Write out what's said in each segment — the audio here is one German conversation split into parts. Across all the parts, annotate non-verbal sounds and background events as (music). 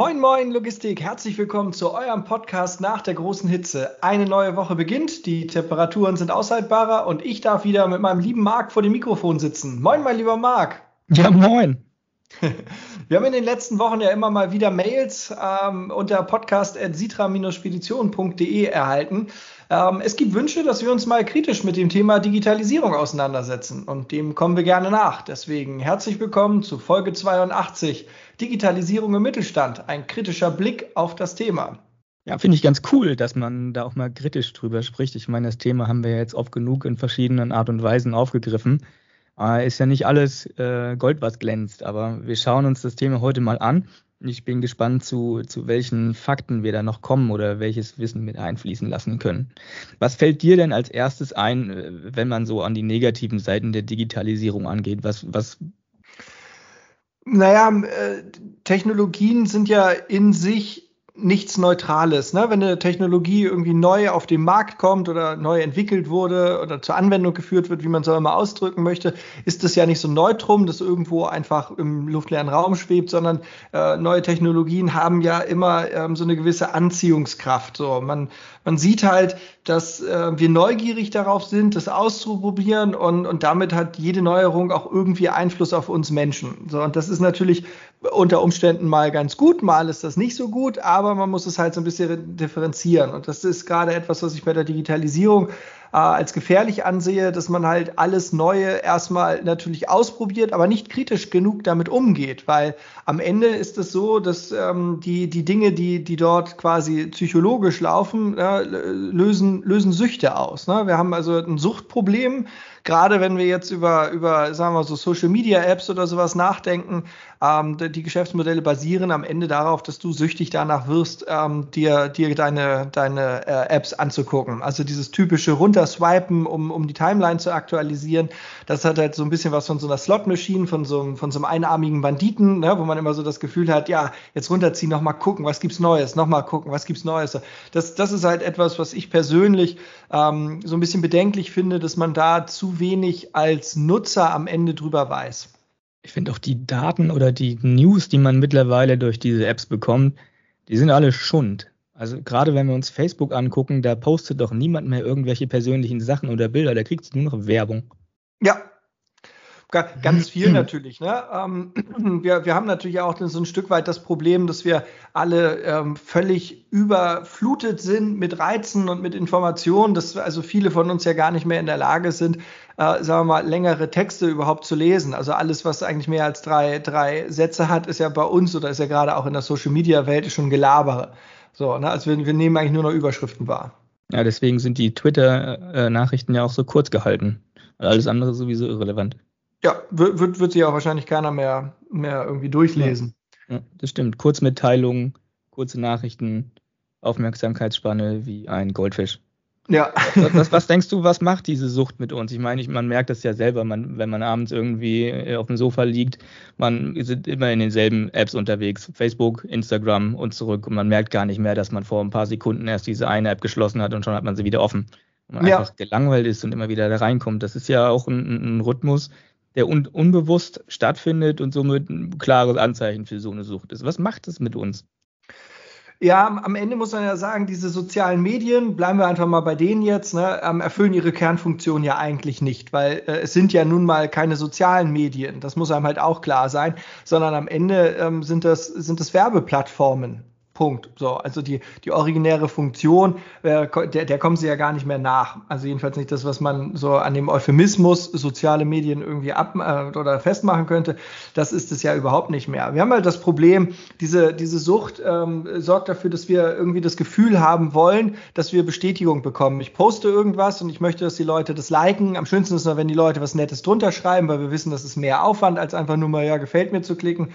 Moin, moin, Logistik. Herzlich willkommen zu eurem Podcast nach der großen Hitze. Eine neue Woche beginnt, die Temperaturen sind aushaltbarer und ich darf wieder mit meinem lieben Marc vor dem Mikrofon sitzen. Moin, mein lieber Marc. Ja, moin. (laughs) Wir haben in den letzten Wochen ja immer mal wieder Mails ähm, unter podcast.sitra-spedition.de erhalten. Ähm, es gibt Wünsche, dass wir uns mal kritisch mit dem Thema Digitalisierung auseinandersetzen und dem kommen wir gerne nach. Deswegen herzlich willkommen zu Folge 82 Digitalisierung im Mittelstand, ein kritischer Blick auf das Thema. Ja, finde ich ganz cool, dass man da auch mal kritisch drüber spricht. Ich meine, das Thema haben wir jetzt oft genug in verschiedenen Art und Weisen aufgegriffen. Äh, ist ja nicht alles äh, Gold, was glänzt, aber wir schauen uns das Thema heute mal an. Ich bin gespannt, zu, zu welchen Fakten wir da noch kommen oder welches Wissen mit einfließen lassen können. Was fällt dir denn als erstes ein, äh, wenn man so an die negativen Seiten der Digitalisierung angeht? Was, was naja, äh, Technologien sind ja in sich nichts Neutrales. Ne? Wenn eine Technologie irgendwie neu auf den Markt kommt oder neu entwickelt wurde oder zur Anwendung geführt wird, wie man es auch immer ausdrücken möchte, ist das ja nicht so ein Neutrum, das irgendwo einfach im luftleeren Raum schwebt, sondern äh, neue Technologien haben ja immer ähm, so eine gewisse Anziehungskraft. So, man, man sieht halt, dass äh, wir neugierig darauf sind, das auszuprobieren und, und damit hat jede Neuerung auch irgendwie Einfluss auf uns Menschen. So, und das ist natürlich unter Umständen mal ganz gut, mal ist das nicht so gut, aber man muss es halt so ein bisschen differenzieren. Und das ist gerade etwas, was ich bei der Digitalisierung äh, als gefährlich ansehe, dass man halt alles Neue erstmal natürlich ausprobiert, aber nicht kritisch genug damit umgeht, weil am Ende ist es so, dass ähm, die, die Dinge, die, die dort quasi psychologisch laufen, äh, lösen, lösen Süchte aus. Ne? Wir haben also ein Suchtproblem, gerade wenn wir jetzt über, über sagen wir so Social Media Apps oder sowas nachdenken, ähm, die Geschäftsmodelle basieren am Ende darauf, dass du süchtig danach wirst, ähm, dir, dir deine, deine äh, Apps anzugucken. Also dieses typische Runterswipen, um, um die Timeline zu aktualisieren, das hat halt so ein bisschen was von so einer Slot-Machine, von so, von so einem einarmigen Banditen, ne, wo man immer so das Gefühl hat, ja, jetzt runterziehen, nochmal gucken, was gibt's Neues, nochmal gucken, was gibt's Neues. Das, das ist halt etwas, was ich persönlich ähm, so ein bisschen bedenklich finde, dass man da zu wenig als Nutzer am Ende drüber weiß. Ich finde auch die Daten oder die News, die man mittlerweile durch diese Apps bekommt, die sind alle Schund. Also gerade wenn wir uns Facebook angucken, da postet doch niemand mehr irgendwelche persönlichen Sachen oder Bilder, da kriegt nur noch Werbung. Ja, Ganz viel (clears throat) natürlich. Ne? Ähm, (clears throat) wir, wir haben natürlich auch so ein Stück weit das Problem, dass wir alle ähm, völlig überflutet sind mit Reizen und mit Informationen, dass also viele von uns ja gar nicht mehr in der Lage sind, äh, sagen wir mal, längere Texte überhaupt zu lesen. Also alles, was eigentlich mehr als drei, drei Sätze hat, ist ja bei uns oder ist ja gerade auch in der Social Media Welt schon Gelabere. So, ne? Also wir, wir nehmen eigentlich nur noch Überschriften wahr. Ja, deswegen sind die Twitter-Nachrichten ja auch so kurz gehalten. Alles andere sowieso irrelevant. Ja, wird, wird sich auch wahrscheinlich keiner mehr, mehr irgendwie durchlesen. Ja, ja, das stimmt. Kurzmitteilungen, kurze Nachrichten, Aufmerksamkeitsspanne wie ein Goldfisch. Ja. Was, was, denkst du, was macht diese Sucht mit uns? Ich meine, man merkt das ja selber, man, wenn man abends irgendwie äh, auf dem Sofa liegt, man ist immer in denselben Apps unterwegs, Facebook, Instagram und zurück und man merkt gar nicht mehr, dass man vor ein paar Sekunden erst diese eine App geschlossen hat und schon hat man sie wieder offen. Und man ja. einfach gelangweilt ist und immer wieder da reinkommt. Das ist ja auch ein, ein Rhythmus, der un unbewusst stattfindet und somit ein klares Anzeichen für so eine Sucht ist. Was macht es mit uns? Ja, am Ende muss man ja sagen, diese sozialen Medien, bleiben wir einfach mal bei denen jetzt, ne, ähm, erfüllen ihre Kernfunktion ja eigentlich nicht, weil äh, es sind ja nun mal keine sozialen Medien, das muss einem halt auch klar sein, sondern am Ende ähm, sind das, sind das Werbeplattformen. Punkt. So, also die, die originäre Funktion, äh, der, der kommen sie ja gar nicht mehr nach. Also jedenfalls nicht das, was man so an dem Euphemismus soziale Medien irgendwie ab äh, oder festmachen könnte. Das ist es ja überhaupt nicht mehr. Wir haben halt das Problem, diese, diese Sucht ähm, sorgt dafür, dass wir irgendwie das Gefühl haben wollen, dass wir Bestätigung bekommen. Ich poste irgendwas und ich möchte, dass die Leute das liken. Am schönsten ist es, wenn die Leute was Nettes drunter schreiben, weil wir wissen, das ist mehr Aufwand, als einfach nur mal, ja, gefällt mir zu klicken.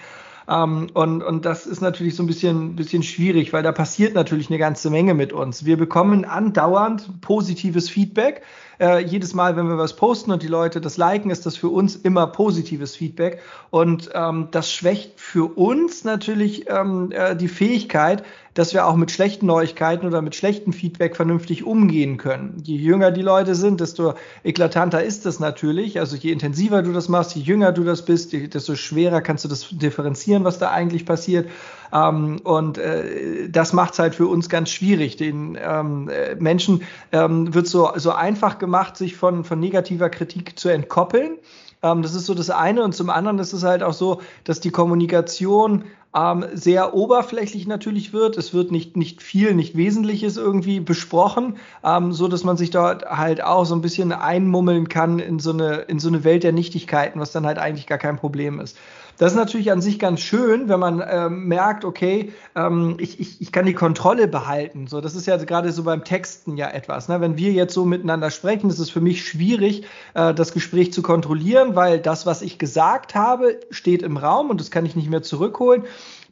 Ähm, und, und das ist natürlich so ein bisschen, bisschen schwierig, weil da passiert natürlich eine ganze Menge mit uns. Wir bekommen andauernd positives Feedback. Äh, jedes Mal, wenn wir was posten und die Leute das liken, ist das für uns immer positives Feedback. Und ähm, das schwächt für uns natürlich ähm, äh, die Fähigkeit, dass wir auch mit schlechten Neuigkeiten oder mit schlechtem Feedback vernünftig umgehen können. Je jünger die Leute sind, desto eklatanter ist das natürlich. Also je intensiver du das machst, je jünger du das bist, desto schwerer kannst du das differenzieren, was da eigentlich passiert. Ähm, und äh, das macht es halt für uns ganz schwierig. Den ähm, äh, Menschen ähm, wird so, so einfach gemacht, sich von, von negativer Kritik zu entkoppeln. Ähm, das ist so das eine. Und zum anderen ist es halt auch so, dass die Kommunikation ähm, sehr oberflächlich natürlich wird. Es wird nicht, nicht viel, nicht Wesentliches irgendwie besprochen, ähm, so dass man sich dort halt auch so ein bisschen einmummeln kann in so eine, in so eine Welt der Nichtigkeiten, was dann halt eigentlich gar kein Problem ist. Das ist natürlich an sich ganz schön, wenn man ähm, merkt, okay, ähm, ich, ich, ich kann die Kontrolle behalten. So, das ist ja gerade so beim Texten ja etwas. Ne? Wenn wir jetzt so miteinander sprechen, ist es für mich schwierig, äh, das Gespräch zu kontrollieren, weil das, was ich gesagt habe, steht im Raum und das kann ich nicht mehr zurückholen.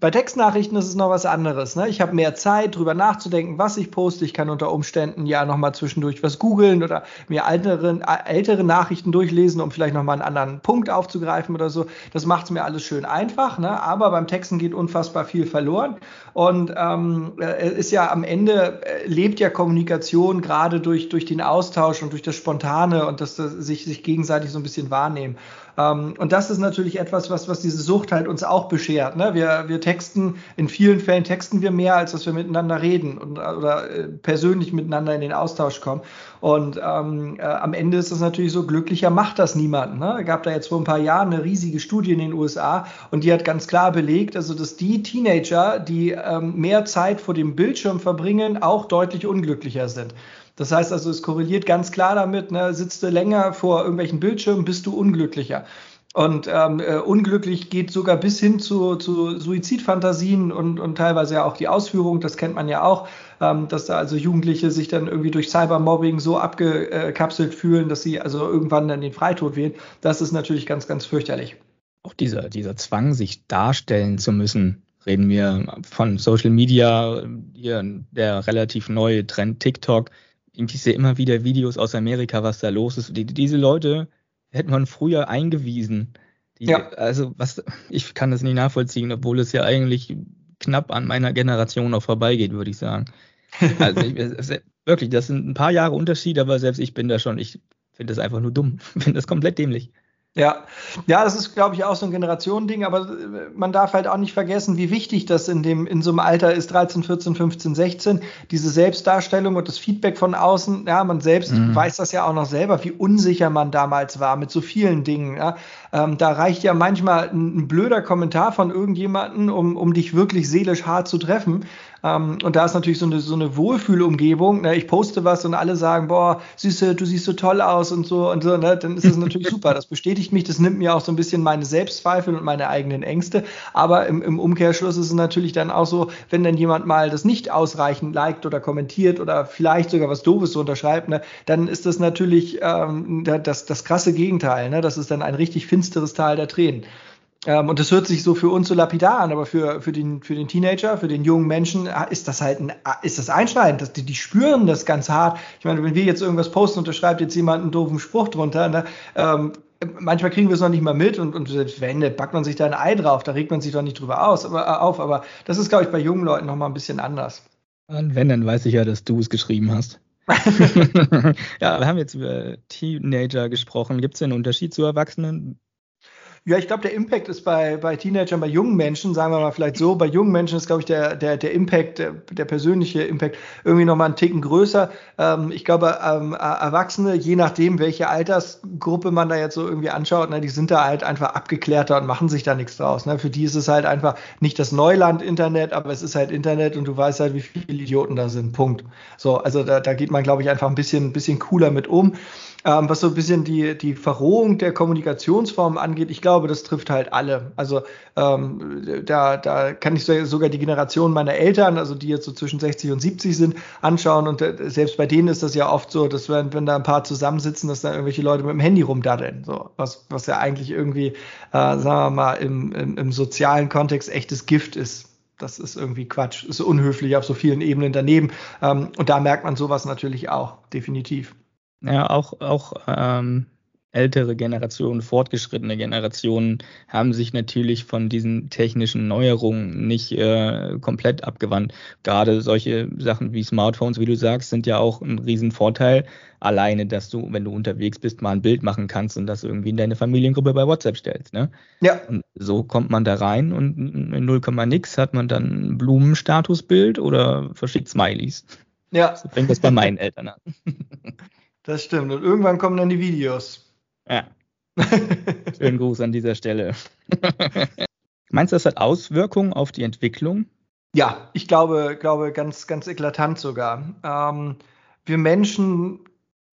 Bei Textnachrichten ist es noch was anderes. Ne? Ich habe mehr Zeit, drüber nachzudenken, was ich poste. Ich kann unter Umständen ja nochmal zwischendurch was googeln oder mir ältere, ältere Nachrichten durchlesen, um vielleicht nochmal einen anderen Punkt aufzugreifen oder so. Das macht es mir alles schön einfach. Ne? Aber beim Texten geht unfassbar viel verloren. Und ähm, äh, ist ja am Ende, äh, lebt ja Kommunikation gerade durch, durch den Austausch und durch das Spontane und das, das sich, sich gegenseitig so ein bisschen wahrnehmen. Ähm, und das ist natürlich etwas, was, was diese Sucht halt uns auch beschert. Ne? Wir, wir texten, in vielen Fällen texten wir mehr, als dass wir miteinander reden und, oder äh, persönlich miteinander in den Austausch kommen. Und ähm, äh, am Ende ist es natürlich so, glücklicher macht das niemand. Ne? Gab da jetzt vor ein paar Jahren eine riesige Studie in den USA und die hat ganz klar belegt, also dass die Teenager, die ähm, mehr Zeit vor dem Bildschirm verbringen, auch deutlich unglücklicher sind. Das heißt also, es korreliert ganz klar damit, ne, sitzt du länger vor irgendwelchen Bildschirmen, bist du unglücklicher. Und ähm, äh, unglücklich geht sogar bis hin zu, zu Suizidfantasien und, und teilweise ja auch die Ausführung, das kennt man ja auch, ähm, dass da also Jugendliche sich dann irgendwie durch Cybermobbing so abgekapselt fühlen, dass sie also irgendwann dann den Freitod wählen. Das ist natürlich ganz, ganz fürchterlich. Auch dieser, dieser Zwang, sich darstellen zu müssen, reden wir von Social Media, hier der relativ neue Trend TikTok, ich sehe immer wieder Videos aus Amerika, was da los ist. Die, diese Leute hätte man früher eingewiesen. Die, ja. Also was, ich kann das nicht nachvollziehen, obwohl es ja eigentlich knapp an meiner Generation noch vorbeigeht, würde ich sagen. (laughs) Also ich, wirklich, das sind ein paar Jahre Unterschied, aber selbst ich bin da schon, ich finde das einfach nur dumm, (laughs) finde das komplett dämlich. Ja, ja, das ist, glaube ich, auch so ein Generationending, aber äh, man darf halt auch nicht vergessen, wie wichtig das in dem, in so einem Alter ist, 13, 14, 15, 16, diese Selbstdarstellung und das Feedback von außen. Ja, man selbst mhm. weiß das ja auch noch selber, wie unsicher man damals war mit so vielen Dingen. Ja. Ähm, da reicht ja manchmal ein, ein blöder Kommentar von irgendjemanden, um, um dich wirklich seelisch hart zu treffen. Ähm, und da ist natürlich so eine, so eine Wohlfühlumgebung. Ne? Ich poste was und alle sagen, boah, Süße, du siehst so toll aus und so und so. Ne? Dann ist das natürlich super. Das bestätigt mich, das nimmt mir auch so ein bisschen meine Selbstzweifel und meine eigenen Ängste. Aber im, im Umkehrschluss ist es natürlich dann auch so, wenn dann jemand mal das nicht ausreichend liked oder kommentiert oder vielleicht sogar was Doofes so unterschreibt, ne? dann ist das natürlich ähm, das, das krasse Gegenteil. Ne? Das ist dann ein richtig finsteres Tal der Tränen. Ähm, und das hört sich so für uns so lapidar an, aber für, für, den, für den Teenager, für den jungen Menschen äh, ist das halt ein, äh, ist das einschneidend. Das, die, die spüren das ganz hart. Ich meine, wenn wir jetzt irgendwas posten und da schreibt jetzt jemand einen doofen Spruch drunter, ne, ähm, manchmal kriegen wir es noch nicht mal mit und, und selbst wenn, da packt man sich da ein Ei drauf, da regt man sich doch nicht drüber aus, aber, äh, auf. Aber das ist, glaube ich, bei jungen Leuten nochmal ein bisschen anders. Und wenn, dann weiß ich ja, dass du es geschrieben hast. (laughs) ja, wir haben jetzt über Teenager gesprochen. Gibt es einen Unterschied zu Erwachsenen? Ja, ich glaube, der Impact ist bei, bei Teenagern, bei jungen Menschen, sagen wir mal vielleicht so, bei jungen Menschen ist, glaube ich, der, der, der Impact, der, der persönliche Impact irgendwie nochmal einen Ticken größer. Ähm, ich glaube, ähm, Erwachsene, je nachdem, welche Altersgruppe man da jetzt so irgendwie anschaut, ne, die sind da halt einfach abgeklärter und machen sich da nichts draus. Ne? Für die ist es halt einfach nicht das Neuland-Internet, aber es ist halt Internet und du weißt halt, wie viele Idioten da sind. Punkt. So, also da, da geht man, glaube ich, einfach ein bisschen, bisschen cooler mit um. Ähm, was so ein bisschen die, die Verrohung der Kommunikationsformen angeht, ich glaube, das trifft halt alle. Also ähm, da, da kann ich sogar die Generation meiner Eltern, also die jetzt so zwischen 60 und 70 sind, anschauen. Und äh, selbst bei denen ist das ja oft so, dass wenn, wenn da ein paar zusammensitzen, dass da irgendwelche Leute mit dem Handy rumdaddeln. So, was, was ja eigentlich irgendwie, äh, sagen wir mal, im, im, im sozialen Kontext echtes Gift ist das ist irgendwie Quatsch, ist unhöflich auf so vielen Ebenen daneben. Ähm, und da merkt man sowas natürlich auch, definitiv. Ja, auch, auch ähm, ältere Generationen, fortgeschrittene Generationen haben sich natürlich von diesen technischen Neuerungen nicht äh, komplett abgewandt. Gerade solche Sachen wie Smartphones, wie du sagst, sind ja auch ein Riesenvorteil. Alleine, dass du, wenn du unterwegs bist, mal ein Bild machen kannst und das irgendwie in deine Familiengruppe bei WhatsApp stellst. Ne? Ja. Und so kommt man da rein und in 0, nix hat man dann ein Blumenstatusbild oder verschickt Smileys. Ja. So fängt das bei meinen Eltern an. (laughs) Das stimmt. Und irgendwann kommen dann die Videos. Ja. (laughs) Schönen Gruß an dieser Stelle. (laughs) Meinst du, das hat Auswirkungen auf die Entwicklung? Ja, ich glaube, glaube ganz, ganz eklatant sogar. Ähm, wir Menschen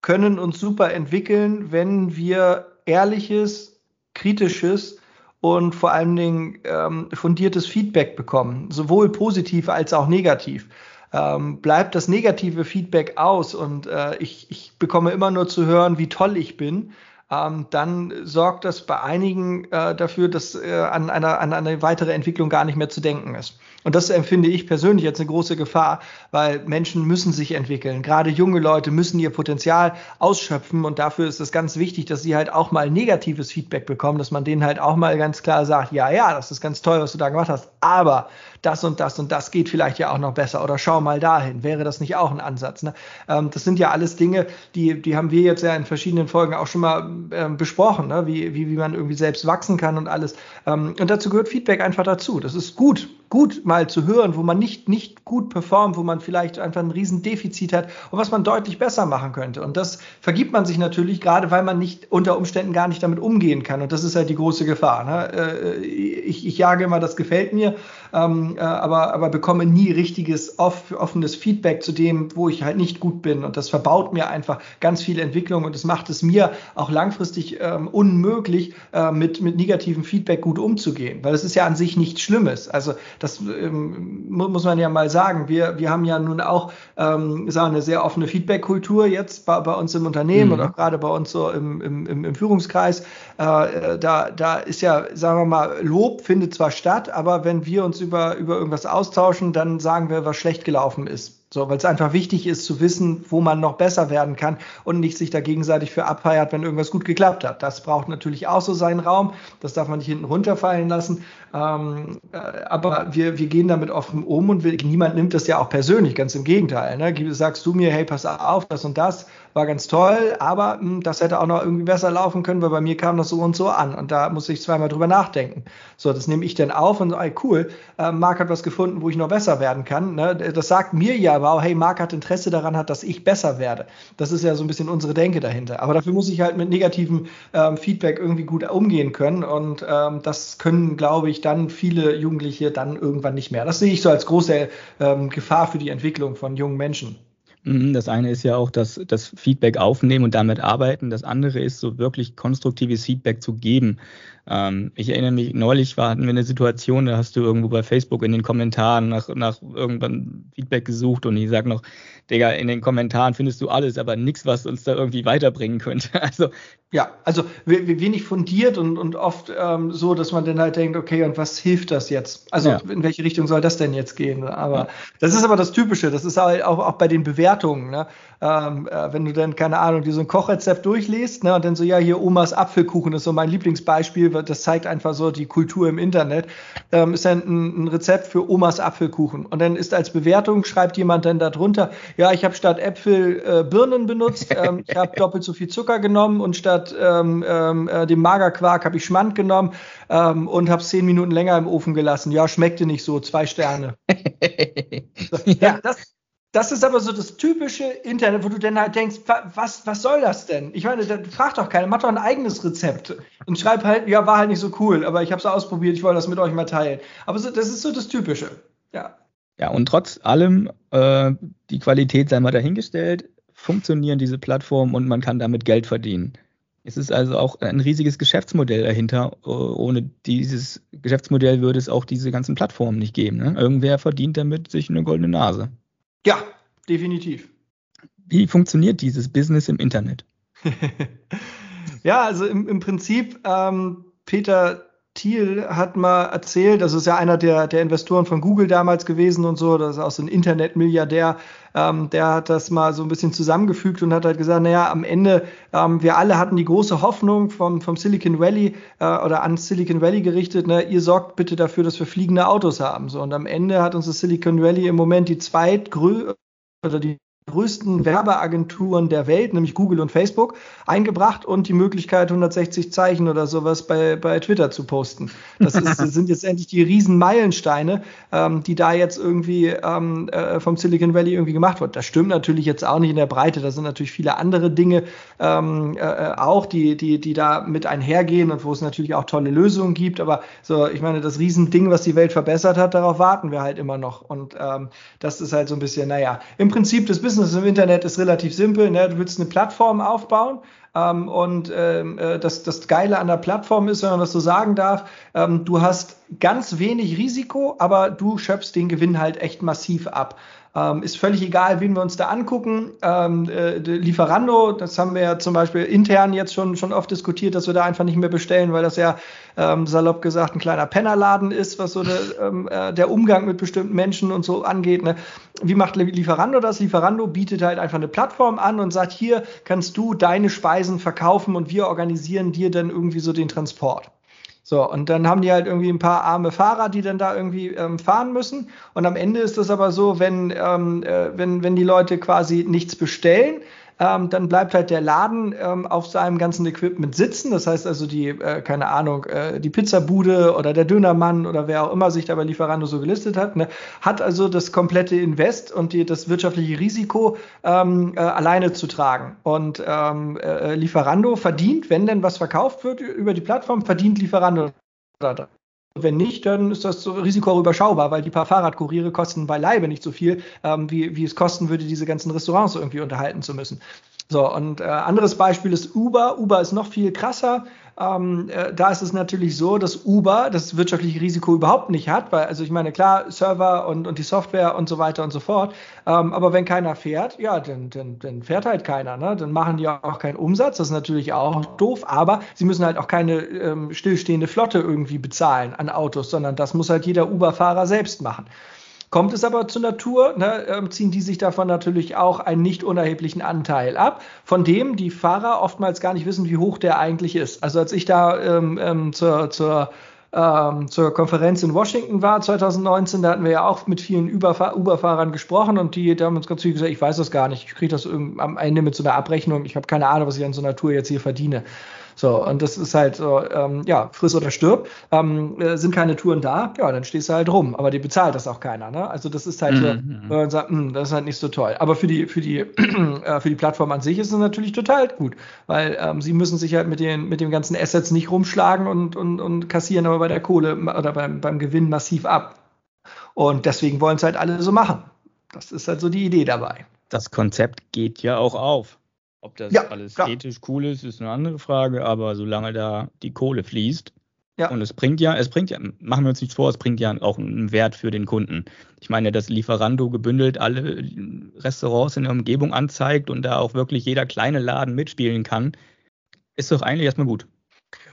können uns super entwickeln, wenn wir ehrliches, kritisches und vor allen Dingen ähm, fundiertes Feedback bekommen, sowohl positiv als auch negativ ähm, bleibt das negative Feedback aus und äh, ich, ich bekomme immer nur zu hören, wie toll ich bin, ähm, dann sorgt das bei einigen äh, dafür, dass äh, an, einer, an eine weitere Entwicklung gar nicht mehr zu denken ist. Und das empfinde ich persönlich jetzt eine große Gefahr, weil Menschen müssen sich entwickeln. Gerade junge Leute müssen ihr Potenzial ausschöpfen und dafür ist es ganz wichtig, dass sie halt auch mal negatives Feedback bekommen, dass man denen halt auch mal ganz klar sagt, ja, ja, das ist ganz toll, was du da gemacht hast, aber das und das und das geht vielleicht ja auch noch besser oder schau mal dahin. Wäre das nicht auch ein Ansatz? Ne? Ähm, das sind ja alles Dinge, die, die haben wir jetzt ja in verschiedenen Folgen auch schon mal ähm, besprochen, ne? wie, wie, wie man irgendwie selbst wachsen kann und alles. Ähm, und dazu gehört Feedback einfach dazu. Das ist gut, gut mal zu hören, wo man nicht, nicht gut performt, wo man vielleicht einfach ein Riesendefizit hat und was man deutlich besser machen könnte. Und das vergibt man sich natürlich, gerade weil man nicht unter Umständen gar nicht damit umgehen kann. Und das ist halt die große Gefahr. Ne? Äh, ich, ich jage immer, das gefällt mir ähm, äh, aber, aber bekomme nie richtiges off, offenes Feedback zu dem, wo ich halt nicht gut bin. Und das verbaut mir einfach ganz viel Entwicklung und es macht es mir auch langfristig ähm, unmöglich, äh, mit, mit negativem Feedback gut umzugehen, weil es ist ja an sich nichts Schlimmes. Also das ähm, muss man ja mal sagen. Wir, wir haben ja nun auch ähm, sagen, eine sehr offene Feedback-Kultur jetzt bei, bei uns im Unternehmen mhm. und auch gerade bei uns so im, im, im Führungskreis. Äh, da, da ist ja, sagen wir mal, Lob findet zwar statt, aber wenn wir uns über, über irgendwas austauschen, dann sagen wir, was schlecht gelaufen ist. So, weil es einfach wichtig ist zu wissen, wo man noch besser werden kann und nicht sich da gegenseitig für abfeiert, wenn irgendwas gut geklappt hat. Das braucht natürlich auch so seinen Raum. Das darf man nicht hinten runterfallen lassen. Ähm, äh, aber wir, wir gehen damit offen um und wir, niemand nimmt das ja auch persönlich, ganz im Gegenteil. Ne? Sagst du mir, hey, pass auf, das und das war ganz toll, aber mh, hm, das hätte auch noch irgendwie besser laufen können, weil bei mir kam das so und so an und da muss ich zweimal drüber nachdenken. So, das nehme ich dann auf und so, ey, cool, äh, Marc hat was gefunden, wo ich noch besser werden kann. Ne? Das sagt mir ja aber auch, hey, Marc hat Interesse daran hat, dass ich besser werde. Das ist ja so ein bisschen unsere Denke dahinter. Aber dafür muss ich halt mit negativem ähm, Feedback irgendwie gut umgehen können und ähm, das können, glaube ich, dann viele Jugendliche dann irgendwann nicht mehr. Das sehe ich so als große ähm, Gefahr für die Entwicklung von jungen Menschen. Mhm, das eine ist ja auch das, das Feedback aufnehmen und damit arbeiten. Das andere ist so wirklich konstruktives Feedback zu geben. Ähm, ich erinnere mich, neulich war, hatten wir eine Situation, da hast du irgendwo bei Facebook in den Kommentaren nach, nach irgendwann Feedback gesucht und ich sag noch, Digga, in den Kommentaren findest du alles, aber nichts, was uns da irgendwie weiterbringen könnte. (laughs) Also ja, also wenig fundiert und, und oft ähm, so, dass man dann halt denkt, okay, und was hilft das jetzt? Also ja. in welche Richtung soll das denn jetzt gehen? Aber ja. das ist aber das Typische, das ist halt auch, auch bei den Bewertungen. Ne? Ähm, äh, wenn du dann, keine Ahnung, dir so ein Kochrezept durchliest ne, und dann so, ja, hier Omas Apfelkuchen ist so mein Lieblingsbeispiel, das zeigt einfach so die Kultur im Internet, ähm, ist dann ein, ein, Rezept für Omas Apfelkuchen. Und dann ist als Bewertung, schreibt jemand dann darunter, ja, ich habe statt Äpfel äh, Birnen benutzt, (laughs) ähm, ich habe doppelt so viel Zucker genommen und statt ähm, ähm, äh, dem Magerquark habe ich Schmand genommen ähm, und habe zehn Minuten länger im Ofen gelassen. Ja, schmeckte nicht so, zwei Sterne. (laughs) ja, das, das ist aber so das typische Internet, wo du dann halt denkst, was, was soll das denn? Ich meine, da fragt doch keiner, mach doch ein eigenes Rezept und schreib halt, ja, war halt nicht so cool, aber ich habe es ausprobiert, ich wollte das mit euch mal teilen. Aber so, das ist so das Typische, ja. Ja, und trotz allem, äh, die Qualität sei mal dahingestellt, funktionieren diese Plattformen und man kann damit Geld verdienen. Es ist also auch ein riesiges Geschäftsmodell dahinter. Ohne dieses Geschäftsmodell würde es auch diese ganzen Plattformen nicht geben. Ne? Irgendwer verdient damit sich eine goldene Nase. Ja, definitiv. Wie funktioniert dieses Business im Internet? (laughs) ja, also im, im Prinzip, ähm, Peter Thiel hat mal erzählt, das ist ja einer der, der Investoren von Google damals gewesen und so, das ist auch so ein Internetmilliardär, ähm, der hat das mal so ein bisschen zusammengefügt und hat halt gesagt, naja, am Ende, ähm, wir alle hatten die große Hoffnung vom, vom Silicon Valley äh, oder an Silicon Valley gerichtet, ne, ihr sorgt bitte dafür, dass wir fliegende Autos haben. So, und am Ende hat uns das Silicon Valley im Moment die zweitgrößte oder die größten Werbeagenturen der Welt, nämlich Google und Facebook, eingebracht und die Möglichkeit, 160 Zeichen oder sowas bei, bei Twitter zu posten. Das, ist, (laughs) das sind jetzt endlich die riesen Meilensteine, ähm, die da jetzt irgendwie ähm, äh, vom Silicon Valley irgendwie gemacht wird. Das stimmt natürlich jetzt auch nicht in der Breite. Da sind natürlich viele andere Dinge ähm, äh, auch, die, die, die da mit einhergehen und wo es natürlich auch tolle Lösungen gibt. Aber so, ich meine, das Riesending, was die Welt verbessert hat, darauf warten wir halt immer noch. Und ähm, das ist halt so ein bisschen, naja, im Prinzip das Business Business im Internet ist relativ simpel. Ne? Du willst eine Plattform aufbauen ähm, und ähm, äh, das, das Geile an der Plattform ist, wenn man das so sagen darf, ähm, du hast ganz wenig Risiko, aber du schöpfst den Gewinn halt echt massiv ab. Ähm, ist völlig egal, wen wir uns da angucken. Ähm, äh, Lieferando, das haben wir ja zum Beispiel intern jetzt schon, schon oft diskutiert, dass wir da einfach nicht mehr bestellen, weil das ja ähm, salopp gesagt ein kleiner Pennerladen ist, was so der, (laughs) ähm, äh, der Umgang mit bestimmten Menschen und so angeht. Ne? Wie macht Lieferando das? Lieferando bietet halt einfach eine Plattform an und sagt, hier kannst du deine Speisen verkaufen und wir organisieren dir dann irgendwie so den Transport. So, und dann haben die halt irgendwie ein paar arme Fahrer, die dann da irgendwie ähm, fahren müssen. Und am Ende ist es aber so, wenn, ähm, äh, wenn, wenn die Leute quasi nichts bestellen, ähm, dann bleibt halt der Laden ähm, auf seinem ganzen Equipment sitzen. Das heißt also die, äh, keine Ahnung, äh, die Pizzabude oder der Dönermann oder wer auch immer sich da bei Lieferando so gelistet hat, ne, hat also das komplette Invest und die, das wirtschaftliche Risiko ähm, äh, alleine zu tragen. Und ähm, äh, Lieferando verdient, wenn denn was verkauft wird über die Plattform, verdient Lieferando da wenn nicht, dann ist das Risiko überschaubar, weil die paar Fahrradkuriere kosten beileibe nicht so viel, ähm, wie, wie es kosten würde, diese ganzen Restaurants irgendwie unterhalten zu müssen. So, und äh, anderes Beispiel ist Uber. Uber ist noch viel krasser. Ähm, äh, da ist es natürlich so, dass Uber das wirtschaftliche Risiko überhaupt nicht hat, weil, also ich meine, klar, Server und, und die Software und so weiter und so fort. Ähm, aber wenn keiner fährt, ja, dann, dann, dann fährt halt keiner. Ne? Dann machen die auch keinen Umsatz. Das ist natürlich auch doof, aber sie müssen halt auch keine ähm, stillstehende Flotte irgendwie bezahlen an Autos, sondern das muss halt jeder Uber-Fahrer selbst machen. Kommt es aber zur Natur, ne, ähm, ziehen die sich davon natürlich auch einen nicht unerheblichen Anteil ab, von dem die Fahrer oftmals gar nicht wissen, wie hoch der eigentlich ist. Also als ich da ähm, ähm, zur, zur ähm, zur Konferenz in Washington war 2019, da hatten wir ja auch mit vielen Uber-Fahrern gesprochen und die, die haben uns ganz viel gesagt, ich weiß das gar nicht, ich kriege das am Ende mit so einer Abrechnung, ich habe keine Ahnung, was ich an so einer Tour jetzt hier verdiene. So, und das ist halt so, ähm, ja, friss oder stirb. Ähm, äh, sind keine Touren da, ja, dann stehst du halt rum. Aber die bezahlt das auch keiner, ne? Also das ist halt mhm. so, wenn man sagt, mh, hm, das ist halt nicht so toll. Aber für die, für die, (clears throat) äh, für die Plattform an sich ist es natürlich total gut, weil ähm, sie müssen sich halt mit den, mit den ganzen Assets nicht rumschlagen und, und, und kassieren aber bei der Kohle oder beim, beim Gewinn massiv ab. Und deswegen wollen es halt alle so machen. Das ist halt so die Idee dabei. Das Konzept geht ja auch auf. Ob das ja, alles klar. ethisch cool ist, ist eine andere Frage, aber solange da die Kohle fließt, ja. und es bringt ja, es bringt ja, machen wir uns nichts vor, es bringt ja auch einen Wert für den Kunden. Ich meine, dass Lieferando gebündelt alle Restaurants in der Umgebung anzeigt und da auch wirklich jeder kleine Laden mitspielen kann, ist doch eigentlich erstmal gut.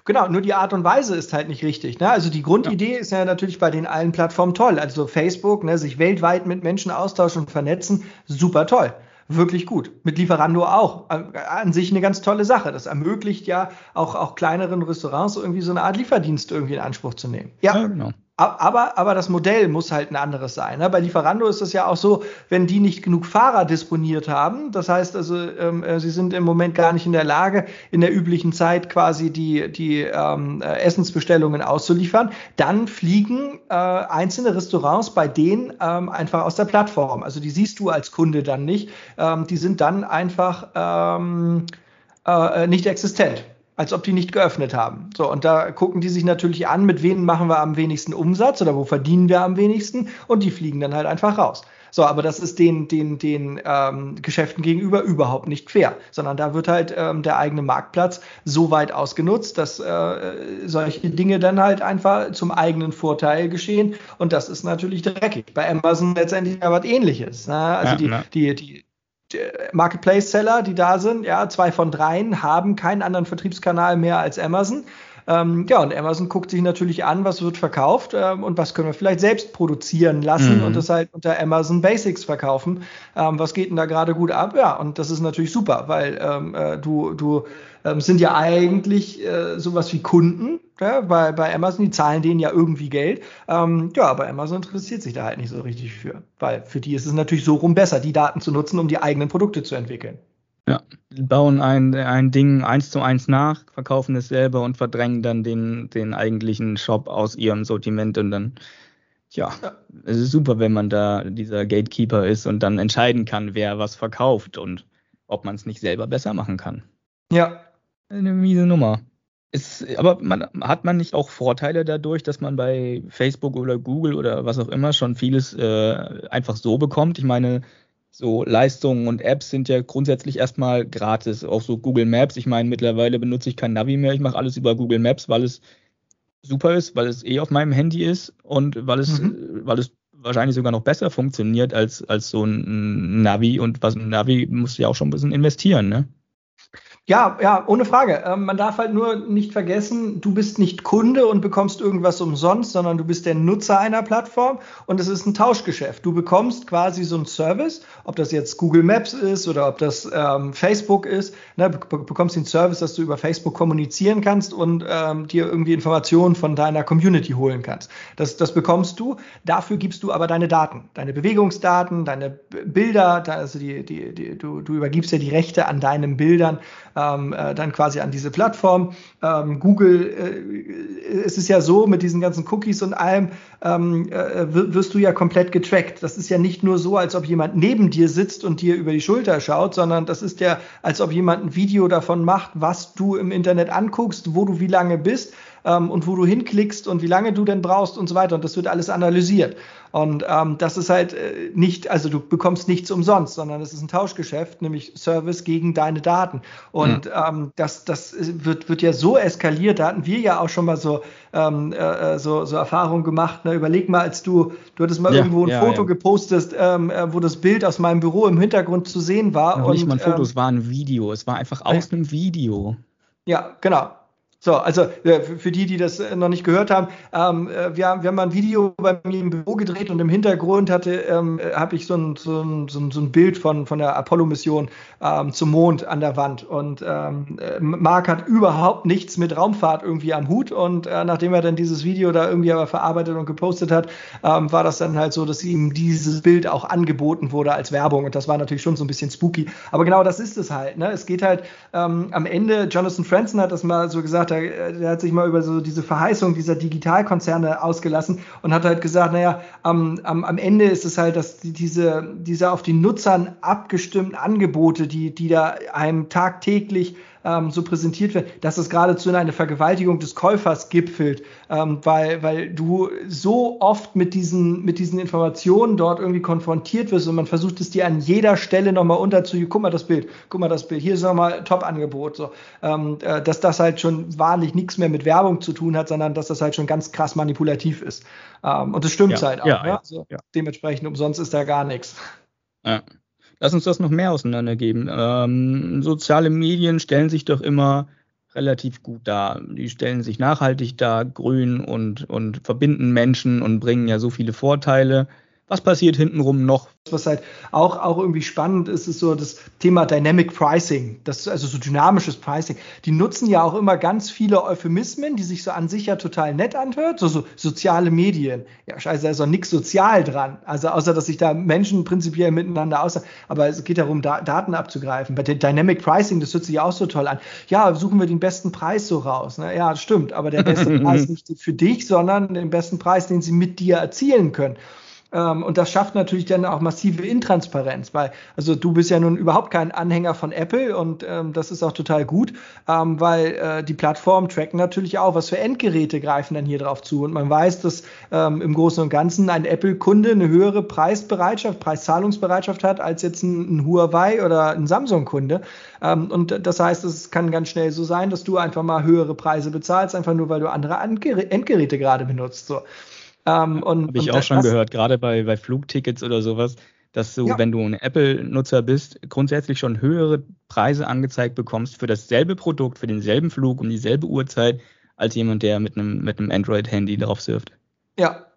Genau, nur die Art und Weise ist halt nicht richtig. Ne? Also die Grundidee ja. ist ja natürlich bei den allen Plattformen toll. Also Facebook, ne, sich weltweit mit Menschen austauschen und vernetzen, super toll wirklich gut. Mit Lieferando auch. An sich eine ganz tolle Sache. Das ermöglicht ja auch, auch kleineren Restaurants irgendwie so eine Art Lieferdienst irgendwie in Anspruch zu nehmen. Ja, ja genau. Aber, aber das Modell muss halt ein anderes sein. Ne? Bei Lieferando ist es ja auch so, wenn die nicht genug Fahrer disponiert haben, das heißt also, ähm, äh, sie sind im Moment gar nicht in der Lage, in der üblichen Zeit quasi die, die ähm, äh, Essensbestellungen auszuliefern, dann fliegen äh, einzelne Restaurants bei denen ähm, einfach aus der Plattform. Also die siehst du als Kunde dann nicht. Ähm, die sind dann einfach ähm, äh, nicht existent als ob die nicht geöffnet haben. So, und da gucken die sich natürlich an, mit wem machen wir am wenigsten Umsatz oder wo verdienen wir am wenigsten und die fliegen dann halt einfach raus. So, aber das ist den, den, den ähm, Geschäften gegenüber überhaupt nicht fair, sondern da wird halt ähm, der eigene Marktplatz so weit ausgenutzt, dass äh, solche Dinge dann halt einfach zum eigenen Vorteil geschehen und das ist natürlich dreckig. Bei Amazon letztendlich ja was ähnliches. Ne? Also ja, die, ne? die, die, Marketplace-Seller, die da sind, ja, zwei von dreien haben keinen anderen Vertriebskanal mehr als Amazon. Ähm, ja, und Amazon guckt sich natürlich an, was wird verkauft ähm, und was können wir vielleicht selbst produzieren lassen mhm. und das halt unter Amazon Basics verkaufen. Ähm, was geht denn da gerade gut ab? Ja, und das ist natürlich super, weil ähm, äh, du, du ähm, sind ja eigentlich äh, sowas wie Kunden ja, bei, bei Amazon, die zahlen denen ja irgendwie Geld. Ähm, ja, aber Amazon interessiert sich da halt nicht so richtig für, weil für die ist es natürlich so rum besser, die Daten zu nutzen, um die eigenen Produkte zu entwickeln. Ja, bauen ein, ein Ding eins zu eins nach, verkaufen es selber und verdrängen dann den, den eigentlichen Shop aus ihrem Sortiment und dann, ja, es ist super, wenn man da dieser Gatekeeper ist und dann entscheiden kann, wer was verkauft und ob man es nicht selber besser machen kann. Ja, eine miese Nummer. Ist, aber man, hat man nicht auch Vorteile dadurch, dass man bei Facebook oder Google oder was auch immer schon vieles äh, einfach so bekommt? Ich meine, so Leistungen und Apps sind ja grundsätzlich erstmal gratis. Auch so Google Maps. Ich meine, mittlerweile benutze ich kein Navi mehr. Ich mache alles über Google Maps, weil es super ist, weil es eh auf meinem Handy ist und weil es, mhm. weil es wahrscheinlich sogar noch besser funktioniert als, als so ein Navi. Und was ein Navi muss ja auch schon ein bisschen investieren, ne? Ja, ja, ohne Frage. Ähm, man darf halt nur nicht vergessen, du bist nicht Kunde und bekommst irgendwas umsonst, sondern du bist der Nutzer einer Plattform und es ist ein Tauschgeschäft. Du bekommst quasi so einen Service, ob das jetzt Google Maps ist oder ob das ähm, Facebook ist, ne, be bekommst den Service, dass du über Facebook kommunizieren kannst und ähm, dir irgendwie Informationen von deiner Community holen kannst. Das, das bekommst du. Dafür gibst du aber deine Daten, deine Bewegungsdaten, deine Bilder, also die, die, die, du, du übergibst ja die Rechte an deinen Bildern ähm, äh, dann quasi an diese Plattform. Ähm, Google, äh, es ist ja so, mit diesen ganzen Cookies und allem ähm, äh, wirst du ja komplett getrackt. Das ist ja nicht nur so, als ob jemand neben dir sitzt und dir über die Schulter schaut, sondern das ist ja, als ob jemand ein Video davon macht, was du im Internet anguckst, wo du wie lange bist ähm, und wo du hinklickst und wie lange du denn brauchst und so weiter. Und das wird alles analysiert. Und ähm, das ist halt äh, nicht, also du bekommst nichts umsonst, sondern es ist ein Tauschgeschäft, nämlich Service gegen deine Daten. Und mhm. ähm, das, das wird, wird ja so eskaliert, da hatten wir ja auch schon mal so, ähm, äh, äh so, so Erfahrungen gemacht. Ne? Überleg mal, als du, du hattest mal ja, irgendwo ein ja, Foto ja. gepostet, ähm, äh, wo das Bild aus meinem Büro im Hintergrund zu sehen war. Noch und, nicht mal ein Foto, ähm, es war ein Video, es war einfach aus einem Video. Ja, genau. So, also äh, für die, die das äh, noch nicht gehört haben, ähm, äh, wir, haben, wir haben mal ein Video bei mir im Büro gedreht und im Hintergrund hatte, ähm, habe ich so ein, so, ein, so, ein, Bild von, von der Apollo-Mission ähm, zum Mond an der Wand. Und ähm, Marc hat überhaupt nichts mit Raumfahrt irgendwie am Hut. Und äh, nachdem er dann dieses Video da irgendwie aber verarbeitet und gepostet hat, ähm, war das dann halt so, dass ihm dieses Bild auch angeboten wurde als Werbung. Und das war natürlich schon so ein bisschen spooky. Aber genau das ist es halt. Ne? Es geht halt ähm, am Ende, Jonathan Franzen hat das mal so gesagt, der, der, hat sich mal über so diese Verheißung dieser Digitalkonzerne ausgelassen und hat halt gesagt, naja, am, am, am Ende ist es halt, dass die, diese, diese auf die Nutzern abgestimmten Angebote, die, die da einem tagtäglich ähm, so präsentiert wird, dass es geradezu in eine Vergewaltigung des Käufers gipfelt, ähm, weil, weil du so oft mit diesen, mit diesen Informationen dort irgendwie konfrontiert wirst und man versucht es dir an jeder Stelle nochmal unterzu, guck mal das Bild, guck mal das Bild, hier ist nochmal Top-Angebot, so, ähm, äh, dass das halt schon wahrlich nichts mehr mit Werbung zu tun hat, sondern dass das halt schon ganz krass manipulativ ist. Ähm, und das stimmt ja, halt auch. Ja, ne? ja, also dementsprechend umsonst ist da gar nichts. Ja. Lass uns das noch mehr auseinandergeben. Ähm, soziale Medien stellen sich doch immer relativ gut dar. Die stellen sich nachhaltig dar, grün und, und verbinden Menschen und bringen ja so viele Vorteile. Was passiert hintenrum noch? Was halt auch, auch irgendwie spannend ist, ist so das Thema Dynamic Pricing, das also so dynamisches Pricing. Die nutzen ja auch immer ganz viele Euphemismen, die sich so an sich ja total nett anhört, so, so soziale Medien. Ja, scheiße, da ist doch nichts sozial dran. Also außer, dass sich da Menschen prinzipiell miteinander aus, aber es geht darum, da, Daten abzugreifen. Bei Dynamic Pricing, das hört sich ja auch so toll an. Ja, suchen wir den besten Preis so raus. Ne? Ja, stimmt, aber der beste (laughs) Preis nicht für dich, sondern den besten Preis, den sie mit dir erzielen können. Ähm, und das schafft natürlich dann auch massive Intransparenz, weil also du bist ja nun überhaupt kein Anhänger von Apple und ähm, das ist auch total gut, ähm, weil äh, die Plattformen tracken natürlich auch, was für Endgeräte greifen dann hier drauf zu. Und man weiß, dass ähm, im Großen und Ganzen ein Apple-Kunde eine höhere Preisbereitschaft, Preiszahlungsbereitschaft hat als jetzt ein, ein Huawei oder ein Samsung-Kunde. Ähm, und das heißt, es kann ganz schnell so sein, dass du einfach mal höhere Preise bezahlst, einfach nur weil du andere Endgeräte gerade benutzt. So. Ähm, und, Habe ich und auch schon gehört, gerade bei, bei Flugtickets oder sowas, dass du, ja. wenn du ein Apple-Nutzer bist, grundsätzlich schon höhere Preise angezeigt bekommst für dasselbe Produkt, für denselben Flug um dieselbe Uhrzeit, als jemand, der mit einem, mit einem Android-Handy drauf surft. Ja,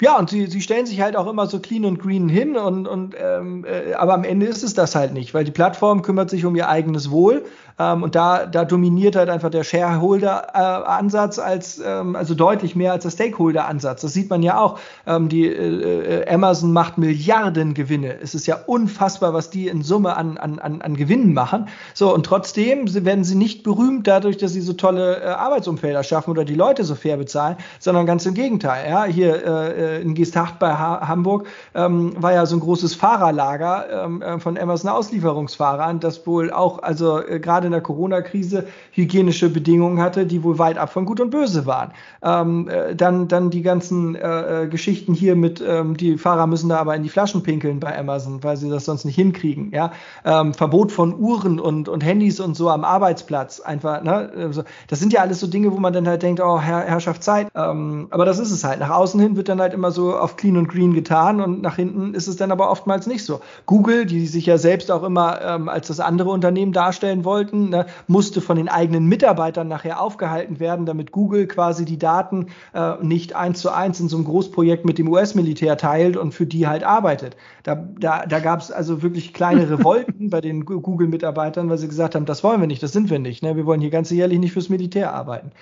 ja, und sie, sie stellen sich halt auch immer so clean und green hin und, und ähm, äh, aber am Ende ist es das halt nicht, weil die Plattform kümmert sich um ihr eigenes Wohl ähm, und da, da dominiert halt einfach der Shareholder-Ansatz als, ähm, also deutlich mehr als der Stakeholder-Ansatz. Das sieht man ja auch. Ähm, die äh, äh, Amazon macht Milliarden Gewinne. Es ist ja unfassbar, was die in Summe an, an, an, an Gewinnen machen. So, und trotzdem werden sie nicht berühmt dadurch, dass sie so tolle äh, Arbeitsumfelder schaffen oder die Leute so fair bezahlen, sondern ganz im Gegenteil. Ja, hier äh, in Geesthacht bei ha Hamburg ähm, war ja so ein großes Fahrerlager ähm, äh, von Amazon Auslieferungsfahrern, das wohl auch, also äh, gerade gerade in der Corona-Krise hygienische Bedingungen hatte, die wohl weit ab von Gut und Böse waren. Ähm, äh, dann, dann die ganzen äh, äh, Geschichten hier mit, ähm, die Fahrer müssen da aber in die Flaschen pinkeln bei Amazon, weil sie das sonst nicht hinkriegen. Ja? Ähm, Verbot von Uhren und, und Handys und so am Arbeitsplatz. Einfach, ne? Also, das sind ja alles so Dinge, wo man dann halt denkt, oh, Herr, Herrschaft Zeit. Ähm, aber das ist es halt. Nach außen hin wird dann halt immer so auf clean und green getan und nach hinten ist es dann aber oftmals nicht so. Google, die sich ja selbst auch immer ähm, als das andere Unternehmen darstellen wollten, Daten ne, musste von den eigenen Mitarbeitern nachher aufgehalten werden, damit Google quasi die Daten äh, nicht eins zu eins in so einem Großprojekt mit dem US-Militär teilt und für die halt arbeitet. Da, da, da gab es also wirklich kleine (laughs) Revolten bei den Google-Mitarbeitern, weil sie gesagt haben, das wollen wir nicht, das sind wir nicht. Ne? Wir wollen hier ganz jährlich nicht fürs Militär arbeiten.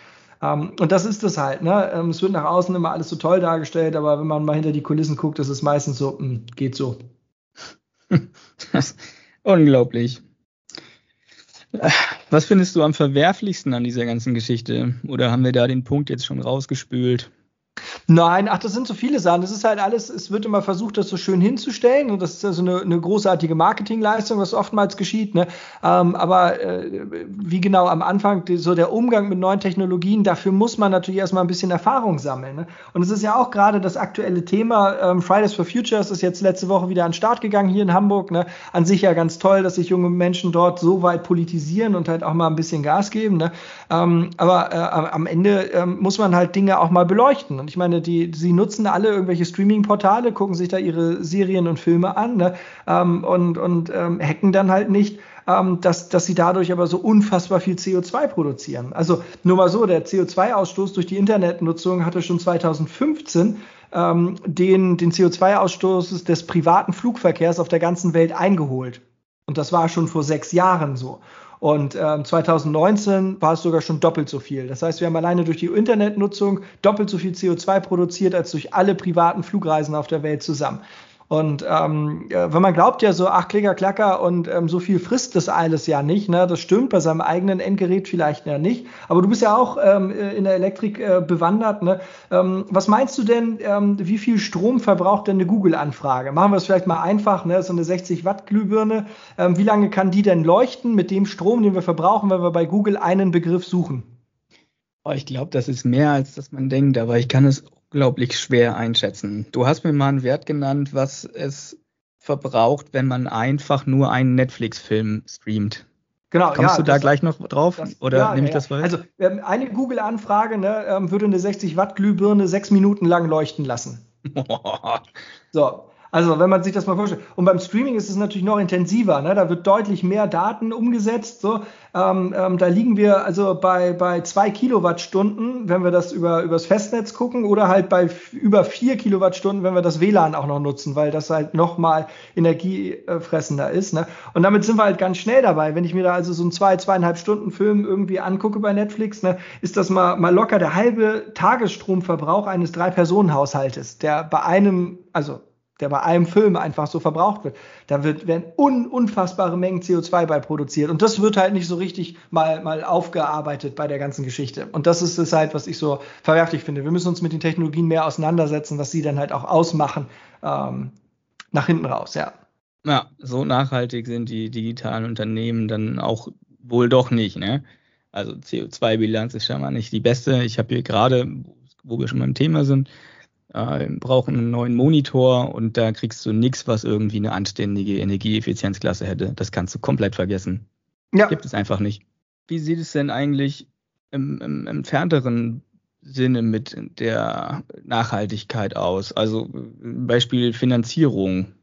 Um, ähm, und das ist es halt. Ne? Ähm, es wird nach außen immer alles so toll dargestellt, aber wenn man mal hinter die Kulissen guckt, ist es meistens so, mh, hm, geht so. (laughs) unglaublich. Was findest du am verwerflichsten an dieser ganzen Geschichte? Oder haben wir da den Punkt jetzt schon rausgespült? Nein, ach, das sind so viele Sachen. Das ist halt alles, es wird immer versucht, das so schön hinzustellen. Und das ist also eine, eine großartige Marketingleistung, was oftmals geschieht. Ne? Ähm, aber äh, wie genau am Anfang, die, so der Umgang mit neuen Technologien, dafür muss man natürlich erstmal ein bisschen Erfahrung sammeln. Ne? Und es ist ja auch gerade das aktuelle Thema. Ähm, Fridays for Futures ist jetzt letzte Woche wieder an den Start gegangen hier in Hamburg. Ne? An sich ja ganz toll, dass sich junge Menschen dort so weit politisieren und halt auch mal ein bisschen Gas geben. Ne? Ähm, aber äh, am Ende äh, muss man halt Dinge auch mal beleuchten. Und ich meine, die, sie nutzen alle irgendwelche Streaming-Portale, gucken sich da ihre Serien und Filme an ne? ähm, und, und ähm, hacken dann halt nicht, ähm, dass, dass sie dadurch aber so unfassbar viel CO2 produzieren. Also nur mal so, der CO2-Ausstoß durch die Internetnutzung hatte schon 2015 ähm, den, den CO2-Ausstoß des privaten Flugverkehrs auf der ganzen Welt eingeholt. Und das war schon vor sechs Jahren so. Und ähm, 2019 war es sogar schon doppelt so viel. Das heißt, wir haben alleine durch die Internetnutzung doppelt so viel CO2 produziert als durch alle privaten Flugreisen auf der Welt zusammen. Und ähm, wenn man glaubt ja so, ach, Klicker, Klacker und ähm, so viel frisst das alles ja nicht, ne? das stimmt, bei seinem eigenen Endgerät vielleicht ja nicht. Aber du bist ja auch ähm, in der Elektrik äh, bewandert. Ne? Ähm, was meinst du denn, ähm, wie viel Strom verbraucht denn eine Google-Anfrage? Machen wir es vielleicht mal einfach, ne? so eine 60 Watt Glühbirne. Ähm, wie lange kann die denn leuchten mit dem Strom, den wir verbrauchen, wenn wir bei Google einen Begriff suchen? Oh, ich glaube, das ist mehr, als dass man denkt, aber ich kann es unglaublich schwer einschätzen. Du hast mir mal einen Wert genannt, was es verbraucht, wenn man einfach nur einen Netflix-Film streamt. Genau, Kommst ja, du da das, gleich noch drauf? Das, oder ja, nehme ich ja, das weiter? Also ähm, eine Google-Anfrage ne, ähm, würde eine 60 Watt Glühbirne sechs Minuten lang leuchten lassen. (laughs) so, also wenn man sich das mal vorstellt. Und beim Streaming ist es natürlich noch intensiver. Ne? Da wird deutlich mehr Daten umgesetzt. So. Ähm, ähm, da liegen wir also bei, bei zwei Kilowattstunden, wenn wir das über übers Festnetz gucken, oder halt bei über vier Kilowattstunden, wenn wir das WLAN auch noch nutzen, weil das halt nochmal energiefressender ist. Ne? Und damit sind wir halt ganz schnell dabei. Wenn ich mir da also so einen zwei, zweieinhalb Stunden Film irgendwie angucke bei Netflix, ne, ist das mal, mal locker der halbe Tagesstromverbrauch eines Drei-Personen-Haushaltes, der bei einem, also der bei einem Film einfach so verbraucht wird. Da wird, werden un, unfassbare Mengen CO2 bei produziert. Und das wird halt nicht so richtig mal, mal aufgearbeitet bei der ganzen Geschichte. Und das ist es halt, was ich so verwerflich finde. Wir müssen uns mit den Technologien mehr auseinandersetzen, was sie dann halt auch ausmachen, ähm, nach hinten raus, ja. Ja, so nachhaltig sind die digitalen Unternehmen dann auch wohl doch nicht, ne? Also CO2-Bilanz ist schon mal nicht die beste. Ich habe hier gerade, wo wir schon beim Thema sind, äh, brauchen einen neuen Monitor und da kriegst du nichts, was irgendwie eine anständige Energieeffizienzklasse hätte. Das kannst du komplett vergessen. Ja. Gibt es einfach nicht. Wie sieht es denn eigentlich im, im entfernteren Sinne mit der Nachhaltigkeit aus? Also Beispiel Finanzierung.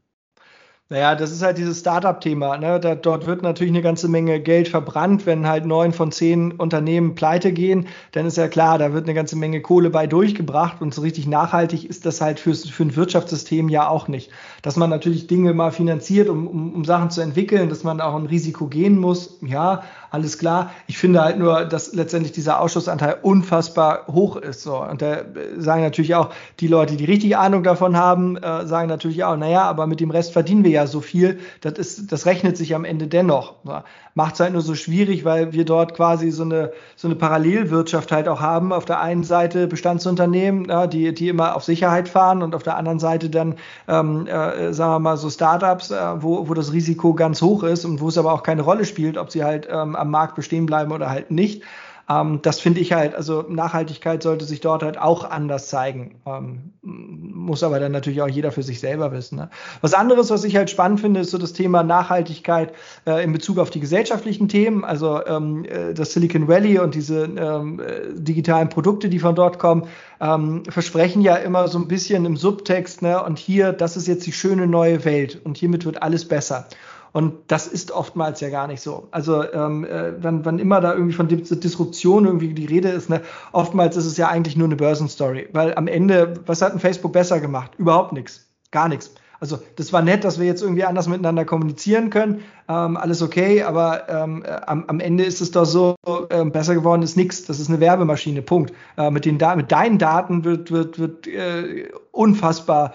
Naja, das ist halt dieses Startup-Thema. Ne? Dort wird natürlich eine ganze Menge Geld verbrannt, wenn halt neun von zehn Unternehmen pleite gehen. Dann ist ja klar, da wird eine ganze Menge Kohle bei durchgebracht und so richtig nachhaltig ist das halt fürs, für ein Wirtschaftssystem ja auch nicht. Dass man natürlich Dinge mal finanziert, um, um, um Sachen zu entwickeln, dass man auch ein Risiko gehen muss, ja, alles klar. Ich finde halt nur, dass letztendlich dieser Ausschussanteil unfassbar hoch ist. So. Und da sagen natürlich auch die Leute, die richtig Ahnung davon haben, äh, sagen natürlich auch, naja, aber mit dem Rest verdienen wir ja so viel. Das ist, das rechnet sich am Ende dennoch. So. Macht es halt nur so schwierig, weil wir dort quasi so eine, so eine Parallelwirtschaft halt auch haben. Auf der einen Seite Bestandsunternehmen, ja, die, die immer auf Sicherheit fahren und auf der anderen Seite dann, ähm, äh, sagen wir mal, so Startups, äh, wo, wo das Risiko ganz hoch ist und wo es aber auch keine Rolle spielt, ob sie halt ähm, am Markt bestehen bleiben oder halt nicht. Ähm, das finde ich halt, also Nachhaltigkeit sollte sich dort halt auch anders zeigen. Ähm, muss aber dann natürlich auch jeder für sich selber wissen. Ne? Was anderes, was ich halt spannend finde, ist so das Thema Nachhaltigkeit äh, in Bezug auf die gesellschaftlichen Themen, also ähm, äh, das Silicon Valley und diese ähm, äh, digitalen Produkte, die von dort kommen, ähm, versprechen ja immer so ein bisschen im Subtext, ne? und hier, das ist jetzt die schöne neue Welt und hiermit wird alles besser. Und das ist oftmals ja gar nicht so. Also ähm, äh, wann, wann immer da irgendwie von Disruption irgendwie die Rede ist, ne, oftmals ist es ja eigentlich nur eine Börsenstory. Weil am Ende, was hat ein Facebook besser gemacht? Überhaupt nichts. Gar nichts. Also das war nett, dass wir jetzt irgendwie anders miteinander kommunizieren können. Ähm, alles okay, aber ähm, äh, am, am, Ende ist es doch so, äh, besser geworden ist nichts. Das ist eine Werbemaschine. Punkt. Äh, mit, den da mit deinen Daten wird, wird, wird äh, unfassbar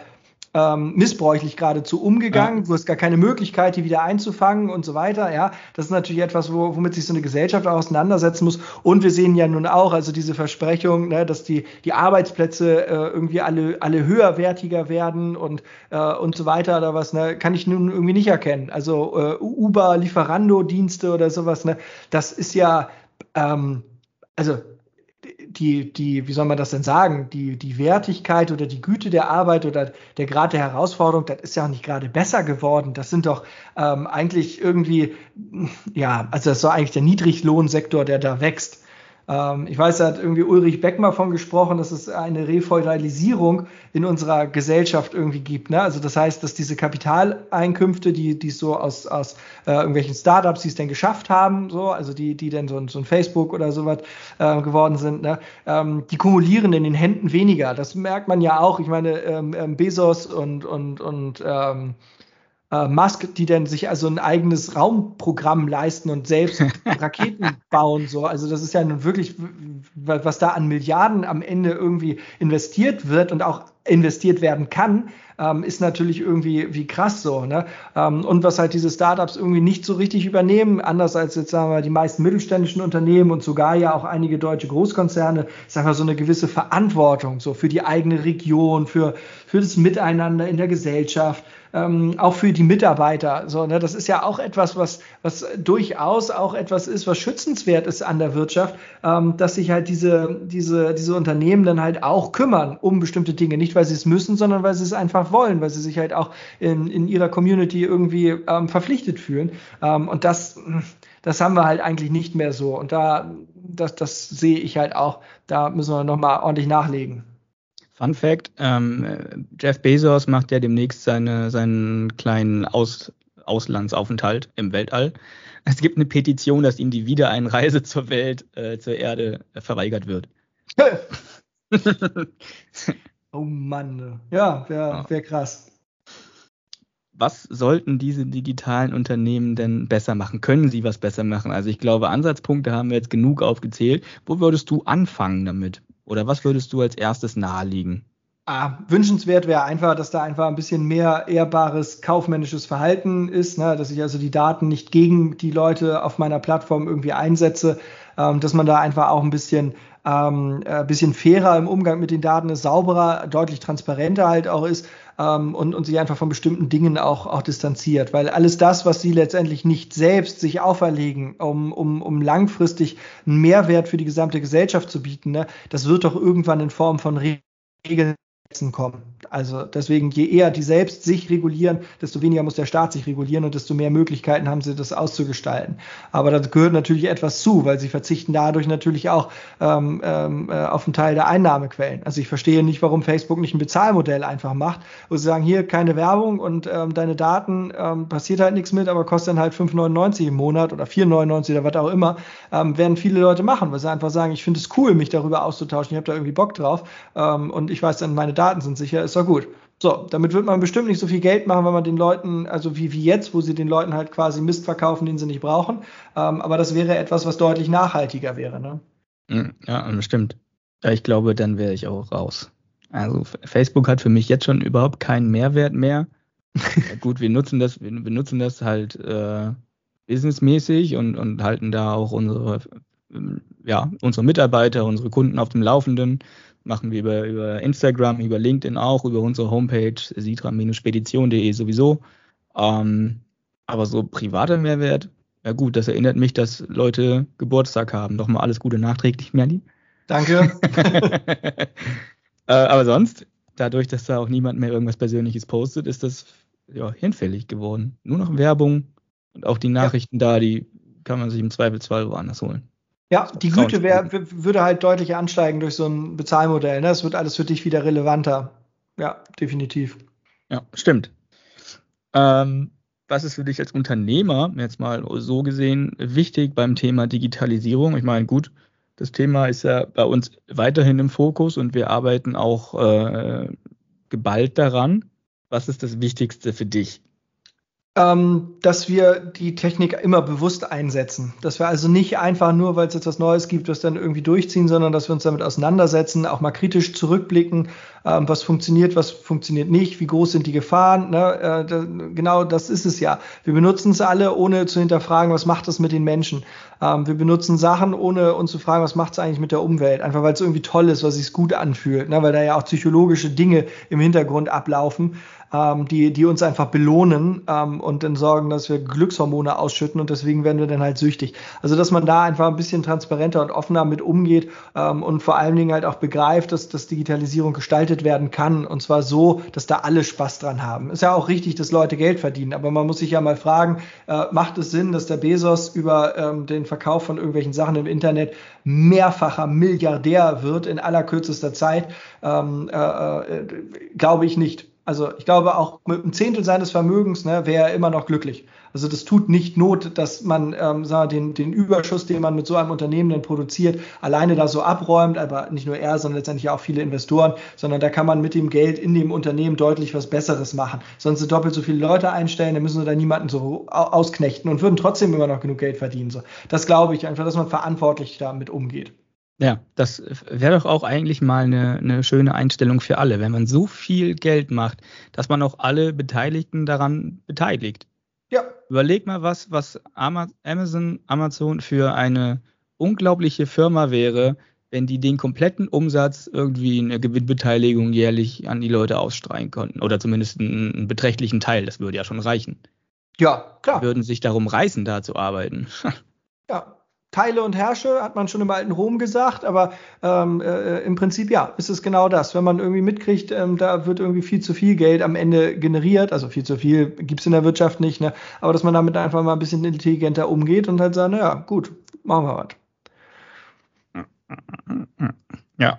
ähm, missbräuchlich geradezu umgegangen. Ja. Du hast gar keine Möglichkeit, die wieder einzufangen und so weiter. Ja, das ist natürlich etwas, wo, womit sich so eine Gesellschaft auseinandersetzen muss. Und wir sehen ja nun auch, also diese Versprechung, ne, dass die, die Arbeitsplätze äh, irgendwie alle, alle höherwertiger werden und, äh, und so weiter oder was, ne, kann ich nun irgendwie nicht erkennen. Also äh, Uber, Lieferando-Dienste oder sowas, ne, das ist ja, ähm, also die, die, wie soll man das denn sagen, die, die Wertigkeit oder die Güte der Arbeit oder der Grad der Herausforderung, das ist ja auch nicht gerade besser geworden. Das sind doch ähm, eigentlich irgendwie, ja, also das ist doch eigentlich der Niedriglohnsektor, der da wächst. Ähm, ich weiß, da hat irgendwie Ulrich Beckmer von gesprochen, dass es eine Refeudalisierung in unserer Gesellschaft irgendwie gibt. Ne? Also das heißt, dass diese Kapitaleinkünfte, die, die so aus, aus äh, irgendwelchen Startups, die es denn geschafft haben, so, also die, die denn so, ein, so ein Facebook oder sowas äh, geworden sind, ne? ähm, die kumulieren in den Händen weniger. Das merkt man ja auch. Ich meine, ähm, ähm Bezos und, und, und ähm, äh, Musk, die dann sich also ein eigenes Raumprogramm leisten und selbst (laughs) Raketen bauen. So. Also das ist ja nun wirklich, was da an Milliarden am Ende irgendwie investiert wird und auch investiert werden kann, ähm, ist natürlich irgendwie wie krass so. Ne? Ähm, und was halt diese Startups irgendwie nicht so richtig übernehmen, anders als jetzt sagen wir die meisten mittelständischen Unternehmen und sogar ja auch einige deutsche Großkonzerne, ist einfach so eine gewisse Verantwortung so für die eigene Region, für, für das Miteinander in der Gesellschaft ähm, auch für die Mitarbeiter. So, ne, das ist ja auch etwas, was, was durchaus auch etwas ist, was schützenswert ist an der Wirtschaft, ähm, dass sich halt diese, diese, diese Unternehmen dann halt auch kümmern um bestimmte Dinge. Nicht, weil sie es müssen, sondern weil sie es einfach wollen, weil sie sich halt auch in, in ihrer Community irgendwie ähm, verpflichtet fühlen. Ähm, und das, das haben wir halt eigentlich nicht mehr so. Und da, das, das sehe ich halt auch, da müssen wir nochmal ordentlich nachlegen. Fun Fact: ähm, Jeff Bezos macht ja demnächst seine, seinen kleinen Aus, Auslandsaufenthalt im Weltall. Es gibt eine Petition, dass ihm die Wiedereinreise zur Welt, äh, zur Erde äh, verweigert wird. (laughs) oh Mann. Ja, wäre wär krass. Was sollten diese digitalen Unternehmen denn besser machen? Können sie was besser machen? Also ich glaube, Ansatzpunkte haben wir jetzt genug aufgezählt. Wo würdest du anfangen damit? Oder was würdest du als erstes naheliegen? Ah, wünschenswert wäre einfach, dass da einfach ein bisschen mehr ehrbares kaufmännisches Verhalten ist, ne? dass ich also die Daten nicht gegen die Leute auf meiner Plattform irgendwie einsetze, dass man da einfach auch ein bisschen ähm, äh, bisschen fairer im Umgang mit den Daten ist, sauberer, deutlich transparenter halt auch ist ähm, und, und sich einfach von bestimmten Dingen auch, auch distanziert. Weil alles das, was sie letztendlich nicht selbst sich auferlegen, um, um, um langfristig einen Mehrwert für die gesamte Gesellschaft zu bieten, ne, das wird doch irgendwann in Form von Regeln kommen. Also deswegen, je eher die selbst sich regulieren, desto weniger muss der Staat sich regulieren und desto mehr Möglichkeiten haben sie, das auszugestalten. Aber da gehört natürlich etwas zu, weil sie verzichten dadurch natürlich auch ähm, ähm, äh, auf einen Teil der Einnahmequellen. Also ich verstehe nicht, warum Facebook nicht ein Bezahlmodell einfach macht, wo sie sagen, hier keine Werbung und ähm, deine Daten ähm, passiert halt nichts mit, aber kostet dann halt 5,99 im Monat oder 4,99 oder was auch immer, ähm, werden viele Leute machen, weil sie einfach sagen, ich finde es cool, mich darüber auszutauschen, ich habe da irgendwie Bock drauf ähm, und ich weiß dann, meine Daten Daten sind sicher, ist doch gut. So, damit wird man bestimmt nicht so viel Geld machen, wenn man den Leuten, also wie, wie jetzt, wo sie den Leuten halt quasi Mist verkaufen, den sie nicht brauchen. Ähm, aber das wäre etwas, was deutlich nachhaltiger wäre. Ne? Hm, ja, bestimmt. Ja, ich glaube, dann wäre ich auch raus. Also Facebook hat für mich jetzt schon überhaupt keinen Mehrwert mehr. (laughs) gut, wir nutzen das, wir, wir nutzen das halt äh, businessmäßig und, und halten da auch unsere, ja, unsere Mitarbeiter, unsere Kunden auf dem Laufenden machen wir über, über Instagram, über LinkedIn auch, über unsere Homepage sitra-spedition.de sowieso. Ähm, aber so privater Mehrwert, ja gut, das erinnert mich, dass Leute Geburtstag haben. Nochmal alles Gute nachträglich, Merli. Danke. (laughs) äh, aber sonst, dadurch, dass da auch niemand mehr irgendwas Persönliches postet, ist das ja, hinfällig geworden. Nur noch Werbung und auch die Nachrichten ja. da, die kann man sich im Zweifelsfall woanders holen. Ja, die Güte wär, würde halt deutlich ansteigen durch so ein Bezahlmodell. Ne? Es wird alles für dich wieder relevanter. Ja, definitiv. Ja, stimmt. Ähm, was ist für dich als Unternehmer jetzt mal so gesehen wichtig beim Thema Digitalisierung? Ich meine, gut, das Thema ist ja bei uns weiterhin im Fokus und wir arbeiten auch äh, geballt daran. Was ist das Wichtigste für dich? Ähm, dass wir die Technik immer bewusst einsetzen. Dass wir also nicht einfach nur, weil es jetzt was Neues gibt, das dann irgendwie durchziehen, sondern dass wir uns damit auseinandersetzen, auch mal kritisch zurückblicken, ähm, was funktioniert, was funktioniert nicht, wie groß sind die Gefahren. Ne? Äh, da, genau das ist es ja. Wir benutzen es alle, ohne zu hinterfragen, was macht das mit den Menschen. Ähm, wir benutzen Sachen, ohne uns zu fragen, was macht es eigentlich mit der Umwelt. Einfach weil es irgendwie toll ist, weil es sich gut anfühlt, ne? weil da ja auch psychologische Dinge im Hintergrund ablaufen ähm, die, die uns einfach belohnen ähm, und dann sorgen, dass wir Glückshormone ausschütten und deswegen werden wir dann halt süchtig. Also dass man da einfach ein bisschen transparenter und offener mit umgeht ähm, und vor allen Dingen halt auch begreift, dass, dass Digitalisierung gestaltet werden kann und zwar so, dass da alle Spaß dran haben. Ist ja auch richtig, dass Leute Geld verdienen, aber man muss sich ja mal fragen, äh, macht es Sinn, dass der Bezos über ähm, den Verkauf von irgendwelchen Sachen im Internet mehrfacher Milliardär wird in allerkürzester Zeit? Ähm, äh, äh, glaube ich nicht. Also ich glaube, auch mit einem Zehntel seines Vermögens ne, wäre er immer noch glücklich. Also das tut nicht Not, dass man ähm, sagen wir, den, den Überschuss, den man mit so einem Unternehmen dann produziert, alleine da so abräumt, aber nicht nur er, sondern letztendlich auch viele Investoren, sondern da kann man mit dem Geld in dem Unternehmen deutlich was Besseres machen. Sonst sind doppelt so viele Leute einstellen, dann müssen sie da niemanden so ausknechten und würden trotzdem immer noch genug Geld verdienen. So. Das glaube ich einfach, dass man verantwortlich damit umgeht. Ja, das wäre doch auch eigentlich mal eine, eine schöne Einstellung für alle, wenn man so viel Geld macht, dass man auch alle Beteiligten daran beteiligt. Ja. Überleg mal, was, was Amazon, Amazon für eine unglaubliche Firma wäre, wenn die den kompletten Umsatz irgendwie eine Gewinnbeteiligung jährlich an die Leute ausstreuen konnten. Oder zumindest einen, einen beträchtlichen Teil, das würde ja schon reichen. Ja, klar. Die würden sich darum reißen, da zu arbeiten. (laughs) ja, Teile und herrsche, hat man schon im alten Rom gesagt, aber ähm, äh, im Prinzip ja, ist es genau das. Wenn man irgendwie mitkriegt, ähm, da wird irgendwie viel zu viel Geld am Ende generiert, also viel zu viel gibt's in der Wirtschaft nicht, ne? aber dass man damit einfach mal ein bisschen intelligenter umgeht und halt sagt, naja, gut, machen wir was. Ja.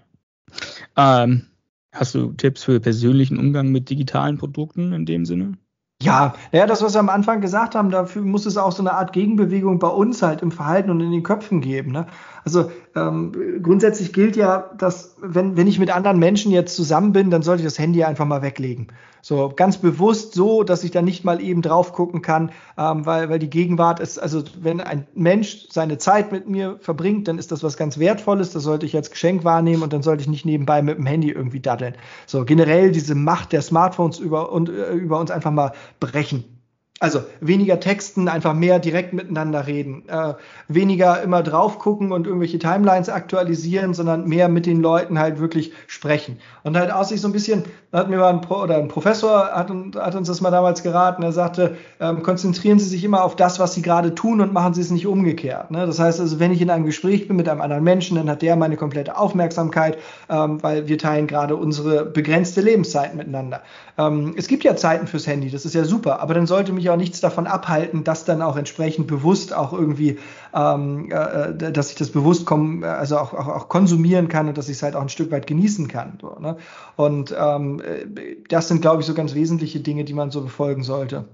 Ähm, hast du Tipps für persönlichen Umgang mit digitalen Produkten in dem Sinne? Ja, ja, das, was wir am Anfang gesagt haben, dafür muss es auch so eine Art Gegenbewegung bei uns halt im Verhalten und in den Köpfen geben. Ne? Also ähm, grundsätzlich gilt ja, dass wenn, wenn ich mit anderen Menschen jetzt zusammen bin, dann sollte ich das Handy einfach mal weglegen. So ganz bewusst so, dass ich da nicht mal eben drauf gucken kann, ähm, weil, weil die Gegenwart ist, also wenn ein Mensch seine Zeit mit mir verbringt, dann ist das was ganz Wertvolles, das sollte ich als Geschenk wahrnehmen und dann sollte ich nicht nebenbei mit dem Handy irgendwie daddeln. So generell diese Macht der Smartphones über, und, äh, über uns einfach mal brechen. Also weniger texten, einfach mehr direkt miteinander reden. Äh, weniger immer drauf gucken und irgendwelche Timelines aktualisieren, sondern mehr mit den Leuten halt wirklich sprechen. Und halt auch sich so ein bisschen, hat mir mal ein, Pro, oder ein Professor hat, hat, uns das mal damals geraten, er sagte, ähm, konzentrieren Sie sich immer auf das, was Sie gerade tun und machen Sie es nicht umgekehrt. Ne? Das heißt also, wenn ich in einem Gespräch bin mit einem anderen Menschen, dann hat der meine komplette Aufmerksamkeit, ähm, weil wir teilen gerade unsere begrenzte Lebenszeit miteinander. Ähm, es gibt ja Zeiten fürs Handy, das ist ja super, aber dann sollte mich auch nichts davon abhalten, das dann auch entsprechend bewusst auch irgendwie, ähm, äh, äh dass ich das bewusst kom also auch, auch, auch konsumieren kann und dass ich es halt auch ein Stück weit genießen kann. So, ne? Und ähm, äh, das sind, glaube ich, so ganz wesentliche Dinge, die man so befolgen sollte.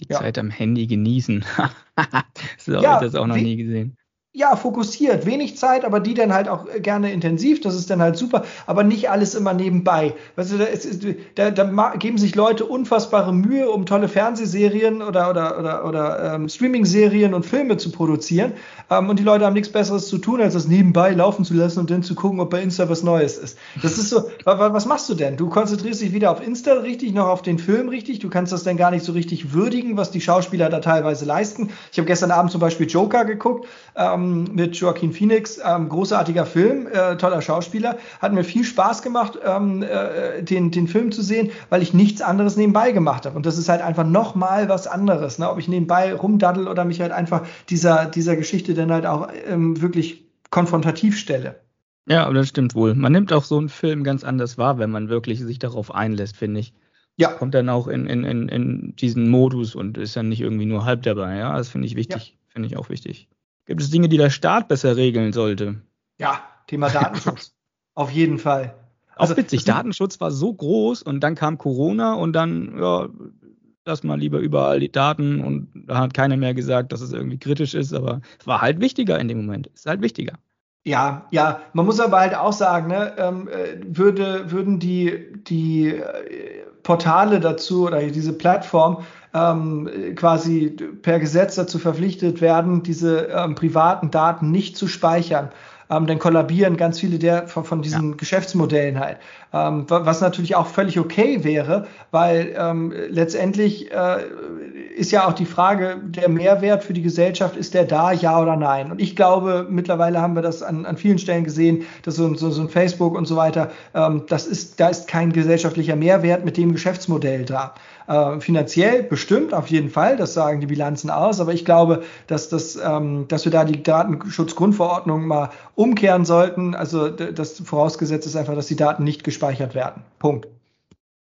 Die ja. Zeit am Handy genießen. (laughs) habe ja, ich das auch noch nie gesehen ja, fokussiert, wenig Zeit, aber die dann halt auch gerne intensiv, das ist dann halt super, aber nicht alles immer nebenbei. Weißt du, da, ist, da, da geben sich Leute unfassbare Mühe, um tolle Fernsehserien oder, oder, oder, oder ähm, Streaming-Serien und Filme zu produzieren. Ähm, und die Leute haben nichts Besseres zu tun, als das nebenbei laufen zu lassen und dann zu gucken, ob bei Insta was Neues ist. Das ist so, was machst du denn? Du konzentrierst dich weder auf Insta richtig noch auf den Film richtig. Du kannst das dann gar nicht so richtig würdigen, was die Schauspieler da teilweise leisten. Ich habe gestern Abend zum Beispiel Joker geguckt. Ähm, ähm, mit Joaquin Phoenix. Ähm, großartiger Film, äh, toller Schauspieler. Hat mir viel Spaß gemacht, ähm, äh, den, den Film zu sehen, weil ich nichts anderes nebenbei gemacht habe. Und das ist halt einfach nochmal was anderes. Ne? Ob ich nebenbei rumdaddel oder mich halt einfach dieser, dieser Geschichte dann halt auch ähm, wirklich konfrontativ stelle. Ja, aber das stimmt wohl. Man nimmt auch so einen Film ganz anders wahr, wenn man wirklich sich darauf einlässt, finde ich. Ja. Kommt dann auch in, in, in, in diesen Modus und ist dann nicht irgendwie nur halb dabei. Ja, das finde ich wichtig. Ja. Finde ich auch wichtig. Gibt es Dinge, die der Staat besser regeln sollte? Ja, Thema Datenschutz. (laughs) Auf jeden Fall. Also, auch witzig, Datenschutz war so groß und dann kam Corona und dann, ja, lass mal lieber überall die Daten und da hat keiner mehr gesagt, dass es irgendwie kritisch ist, aber es war halt wichtiger in dem Moment. Ist halt wichtiger. Ja, ja, man muss aber halt auch sagen, ne, ähm, äh, würde, würden die, die äh, Portale dazu oder diese Plattform ähm, quasi per Gesetz dazu verpflichtet werden, diese ähm, privaten Daten nicht zu speichern. Ähm, dann kollabieren ganz viele der von, von diesen ja. Geschäftsmodellen halt. Ähm, was natürlich auch völlig okay wäre, weil ähm, letztendlich äh, ist ja auch die Frage, der Mehrwert für die Gesellschaft, ist der da, ja oder nein? Und ich glaube, mittlerweile haben wir das an, an vielen Stellen gesehen, dass so, so, so ein Facebook und so weiter, ähm, das ist, da ist kein gesellschaftlicher Mehrwert mit dem Geschäftsmodell da. Äh, finanziell bestimmt, auf jeden Fall, das sagen die Bilanzen aus, aber ich glaube, dass, das, ähm, dass wir da die Datenschutzgrundverordnung mal umkehren sollten. Also das vorausgesetzt ist einfach, dass die Daten nicht gespeichert werden. Punkt.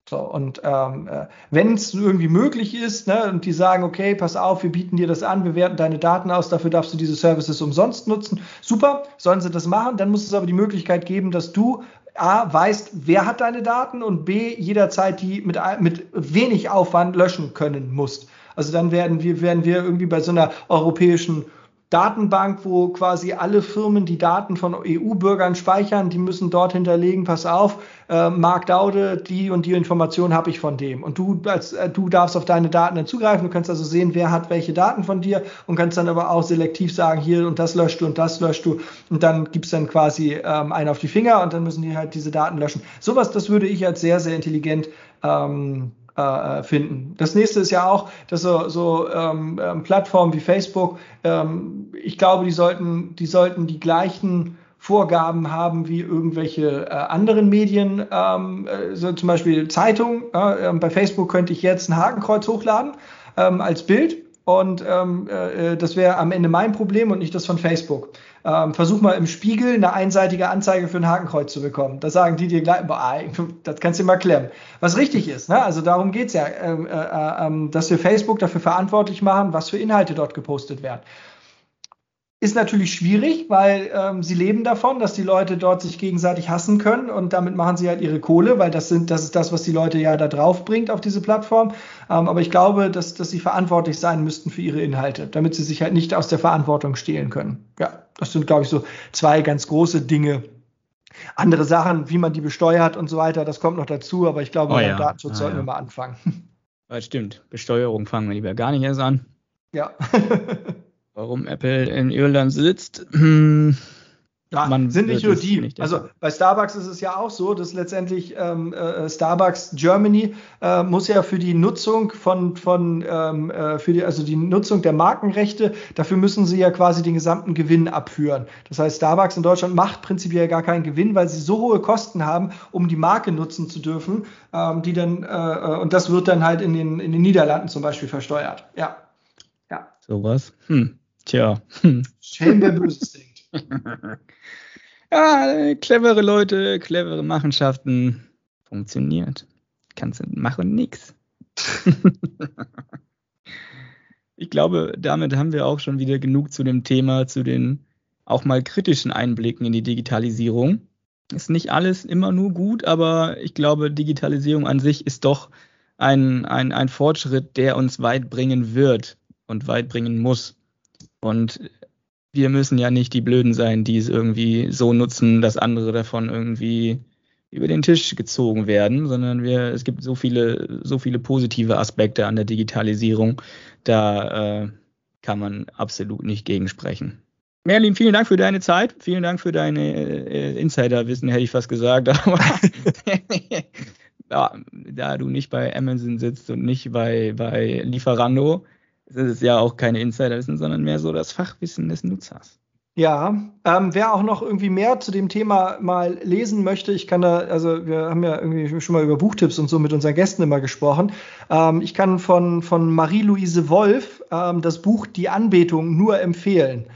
So, und ähm, äh, wenn es irgendwie möglich ist, ne, und die sagen, okay, pass auf, wir bieten dir das an, wir werten deine Daten aus, dafür darfst du diese Services umsonst nutzen, super, sollen sie das machen, dann muss es aber die Möglichkeit geben, dass du A, weißt, wer hat deine Daten und B, jederzeit die mit, mit wenig Aufwand löschen können musst. Also dann werden wir, werden wir irgendwie bei so einer europäischen Datenbank, wo quasi alle Firmen die Daten von EU-Bürgern speichern, die müssen dort hinterlegen, pass auf, äh, Mark Daude, die und die Information habe ich von dem. Und du, als, äh, du darfst auf deine Daten dann zugreifen, du kannst also sehen, wer hat welche Daten von dir und kannst dann aber auch selektiv sagen, hier und das löscht du und das löscht du. Und dann gibst dann quasi ähm, einen auf die Finger und dann müssen die halt diese Daten löschen. Sowas, das würde ich als sehr, sehr intelligent ähm, äh, finden. Das nächste ist ja auch, dass so, so ähm, ähm, Plattformen wie Facebook, ähm, ich glaube, die sollten, die sollten die gleichen Vorgaben haben wie irgendwelche äh, anderen Medien, ähm, äh, so zum Beispiel Zeitungen. Äh, bei Facebook könnte ich jetzt ein Hakenkreuz hochladen ähm, als Bild und ähm, äh, das wäre am Ende mein Problem und nicht das von Facebook. Ähm, versuch mal im Spiegel eine einseitige Anzeige für ein Hakenkreuz zu bekommen. Da sagen die dir gleich, boah, (laughs) das kannst du mal klemmen. Was richtig ist, ne? also darum geht's ja, ähm, äh, äh, ähm, dass wir Facebook dafür verantwortlich machen, was für Inhalte dort gepostet werden. Ist natürlich schwierig, weil ähm, sie leben davon, dass die Leute dort sich gegenseitig hassen können und damit machen sie halt ihre Kohle, weil das sind, das ist das, was die Leute ja da drauf bringt auf diese Plattform. Ähm, aber ich glaube, dass, dass sie verantwortlich sein müssten für ihre Inhalte, damit sie sich halt nicht aus der Verantwortung stehlen können. Ja, das sind, glaube ich, so zwei ganz große Dinge. Andere Sachen, wie man die besteuert und so weiter, das kommt noch dazu, aber ich glaube, oh, ja. Datenschutz ah, sollten ja. wir mal anfangen. Das stimmt. Besteuerung fangen wir lieber gar nicht erst an. Ja. (laughs) Warum Apple in Irland sitzt? Hm, Ja, man sind nicht nur die. Nicht also bei Starbucks ist es ja auch so, dass letztendlich ähm, äh, Starbucks Germany äh, muss ja für die Nutzung von, von ähm, äh, für die, also die Nutzung der Markenrechte, dafür müssen sie ja quasi den gesamten Gewinn abführen. Das heißt, Starbucks in Deutschland macht prinzipiell gar keinen Gewinn, weil sie so hohe Kosten haben, um die Marke nutzen zu dürfen, ähm, die dann, äh, äh und das wird dann halt in den, in den Niederlanden zum Beispiel versteuert. Ja. Ja. Sowas. Hm. Tja. Schelm, wer Böses denkt. (laughs) ja, clevere Leute, clevere Machenschaften. Funktioniert. Kannst du machen nix. (laughs) ich glaube, damit haben wir auch schon wieder genug zu dem Thema, zu den auch mal kritischen Einblicken in die Digitalisierung. Ist nicht alles immer nur gut, aber ich glaube, Digitalisierung an sich ist doch ein, ein, ein Fortschritt, der uns weit bringen wird und weit bringen muss. Und wir müssen ja nicht die Blöden sein, die es irgendwie so nutzen, dass andere davon irgendwie über den Tisch gezogen werden, sondern wir, es gibt so viele, so viele positive Aspekte an der Digitalisierung, da äh, kann man absolut nicht gegensprechen. Merlin, vielen Dank für deine Zeit, vielen Dank für deine äh, Insiderwissen, hätte ich fast gesagt, (laughs) aber ja, da du nicht bei Amazon sitzt und nicht bei, bei Lieferando, das ist ja auch keine Insiderwissen, sondern mehr so das Fachwissen des Nutzers. Ja, ähm, wer auch noch irgendwie mehr zu dem Thema mal lesen möchte, ich kann da, also wir haben ja irgendwie schon mal über Buchtipps und so mit unseren Gästen immer gesprochen. Ähm, ich kann von, von Marie-Louise Wolf ähm, das Buch Die Anbetung nur empfehlen.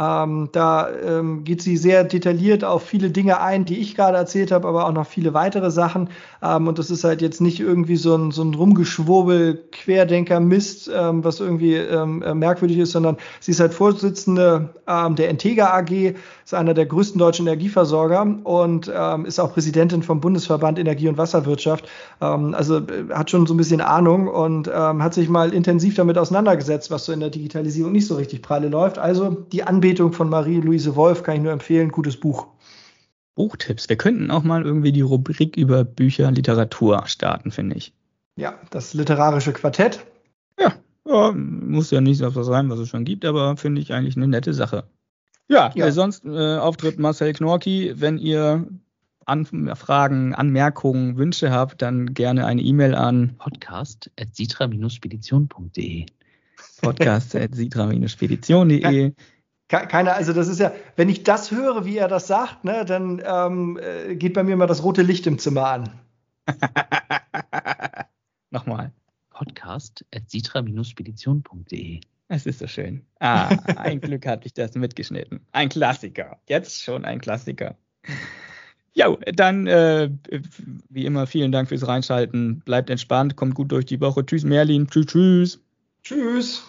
Ähm, da ähm, geht sie sehr detailliert auf viele Dinge ein, die ich gerade erzählt habe, aber auch noch viele weitere Sachen. Ähm, und das ist halt jetzt nicht irgendwie so ein, so ein Rumgeschwurbel, Querdenker-Mist, ähm, was irgendwie ähm, äh, merkwürdig ist, sondern sie ist halt Vorsitzende ähm, der Entega AG, ist einer der größten deutschen Energieversorger und ist auch Präsidentin vom Bundesverband Energie- und Wasserwirtschaft. also äh, hat schon so ein bisschen Ahnung und hat sich mal intensiv damit auseinandergesetzt, was so in der Digitalisierung nicht so richtig pralle läuft. Also die Anbindung Anbetung von Marie-Louise Wolf kann ich nur empfehlen. Gutes Buch. Buchtipps. Wir könnten auch mal irgendwie die Rubrik über Bücher, Literatur starten, finde ich. Ja, das literarische Quartett. Ja, ja muss ja nicht auf das sein, was es schon gibt, aber finde ich eigentlich eine nette Sache. Ja, ja. sonst äh, auftritt Marcel Knorki. Wenn ihr an Fragen, Anmerkungen, Wünsche habt, dann gerne eine E-Mail an podcast.sitra-spedition.de podcast.sitra-spedition.de (laughs) keine, also das ist ja, wenn ich das höre, wie er das sagt, ne, dann ähm, äh, geht bei mir mal das rote Licht im Zimmer an. (laughs) Nochmal. Podcast at sitra-spedition.de. Es ist so schön. Ah, ein (laughs) Glück hatte ich das mitgeschnitten. Ein Klassiker. Jetzt schon ein Klassiker. Ja, dann äh, wie immer vielen Dank fürs Reinschalten. Bleibt entspannt, kommt gut durch die Woche. Tschüss, Merlin. Tschüss, tschüss. Tschüss.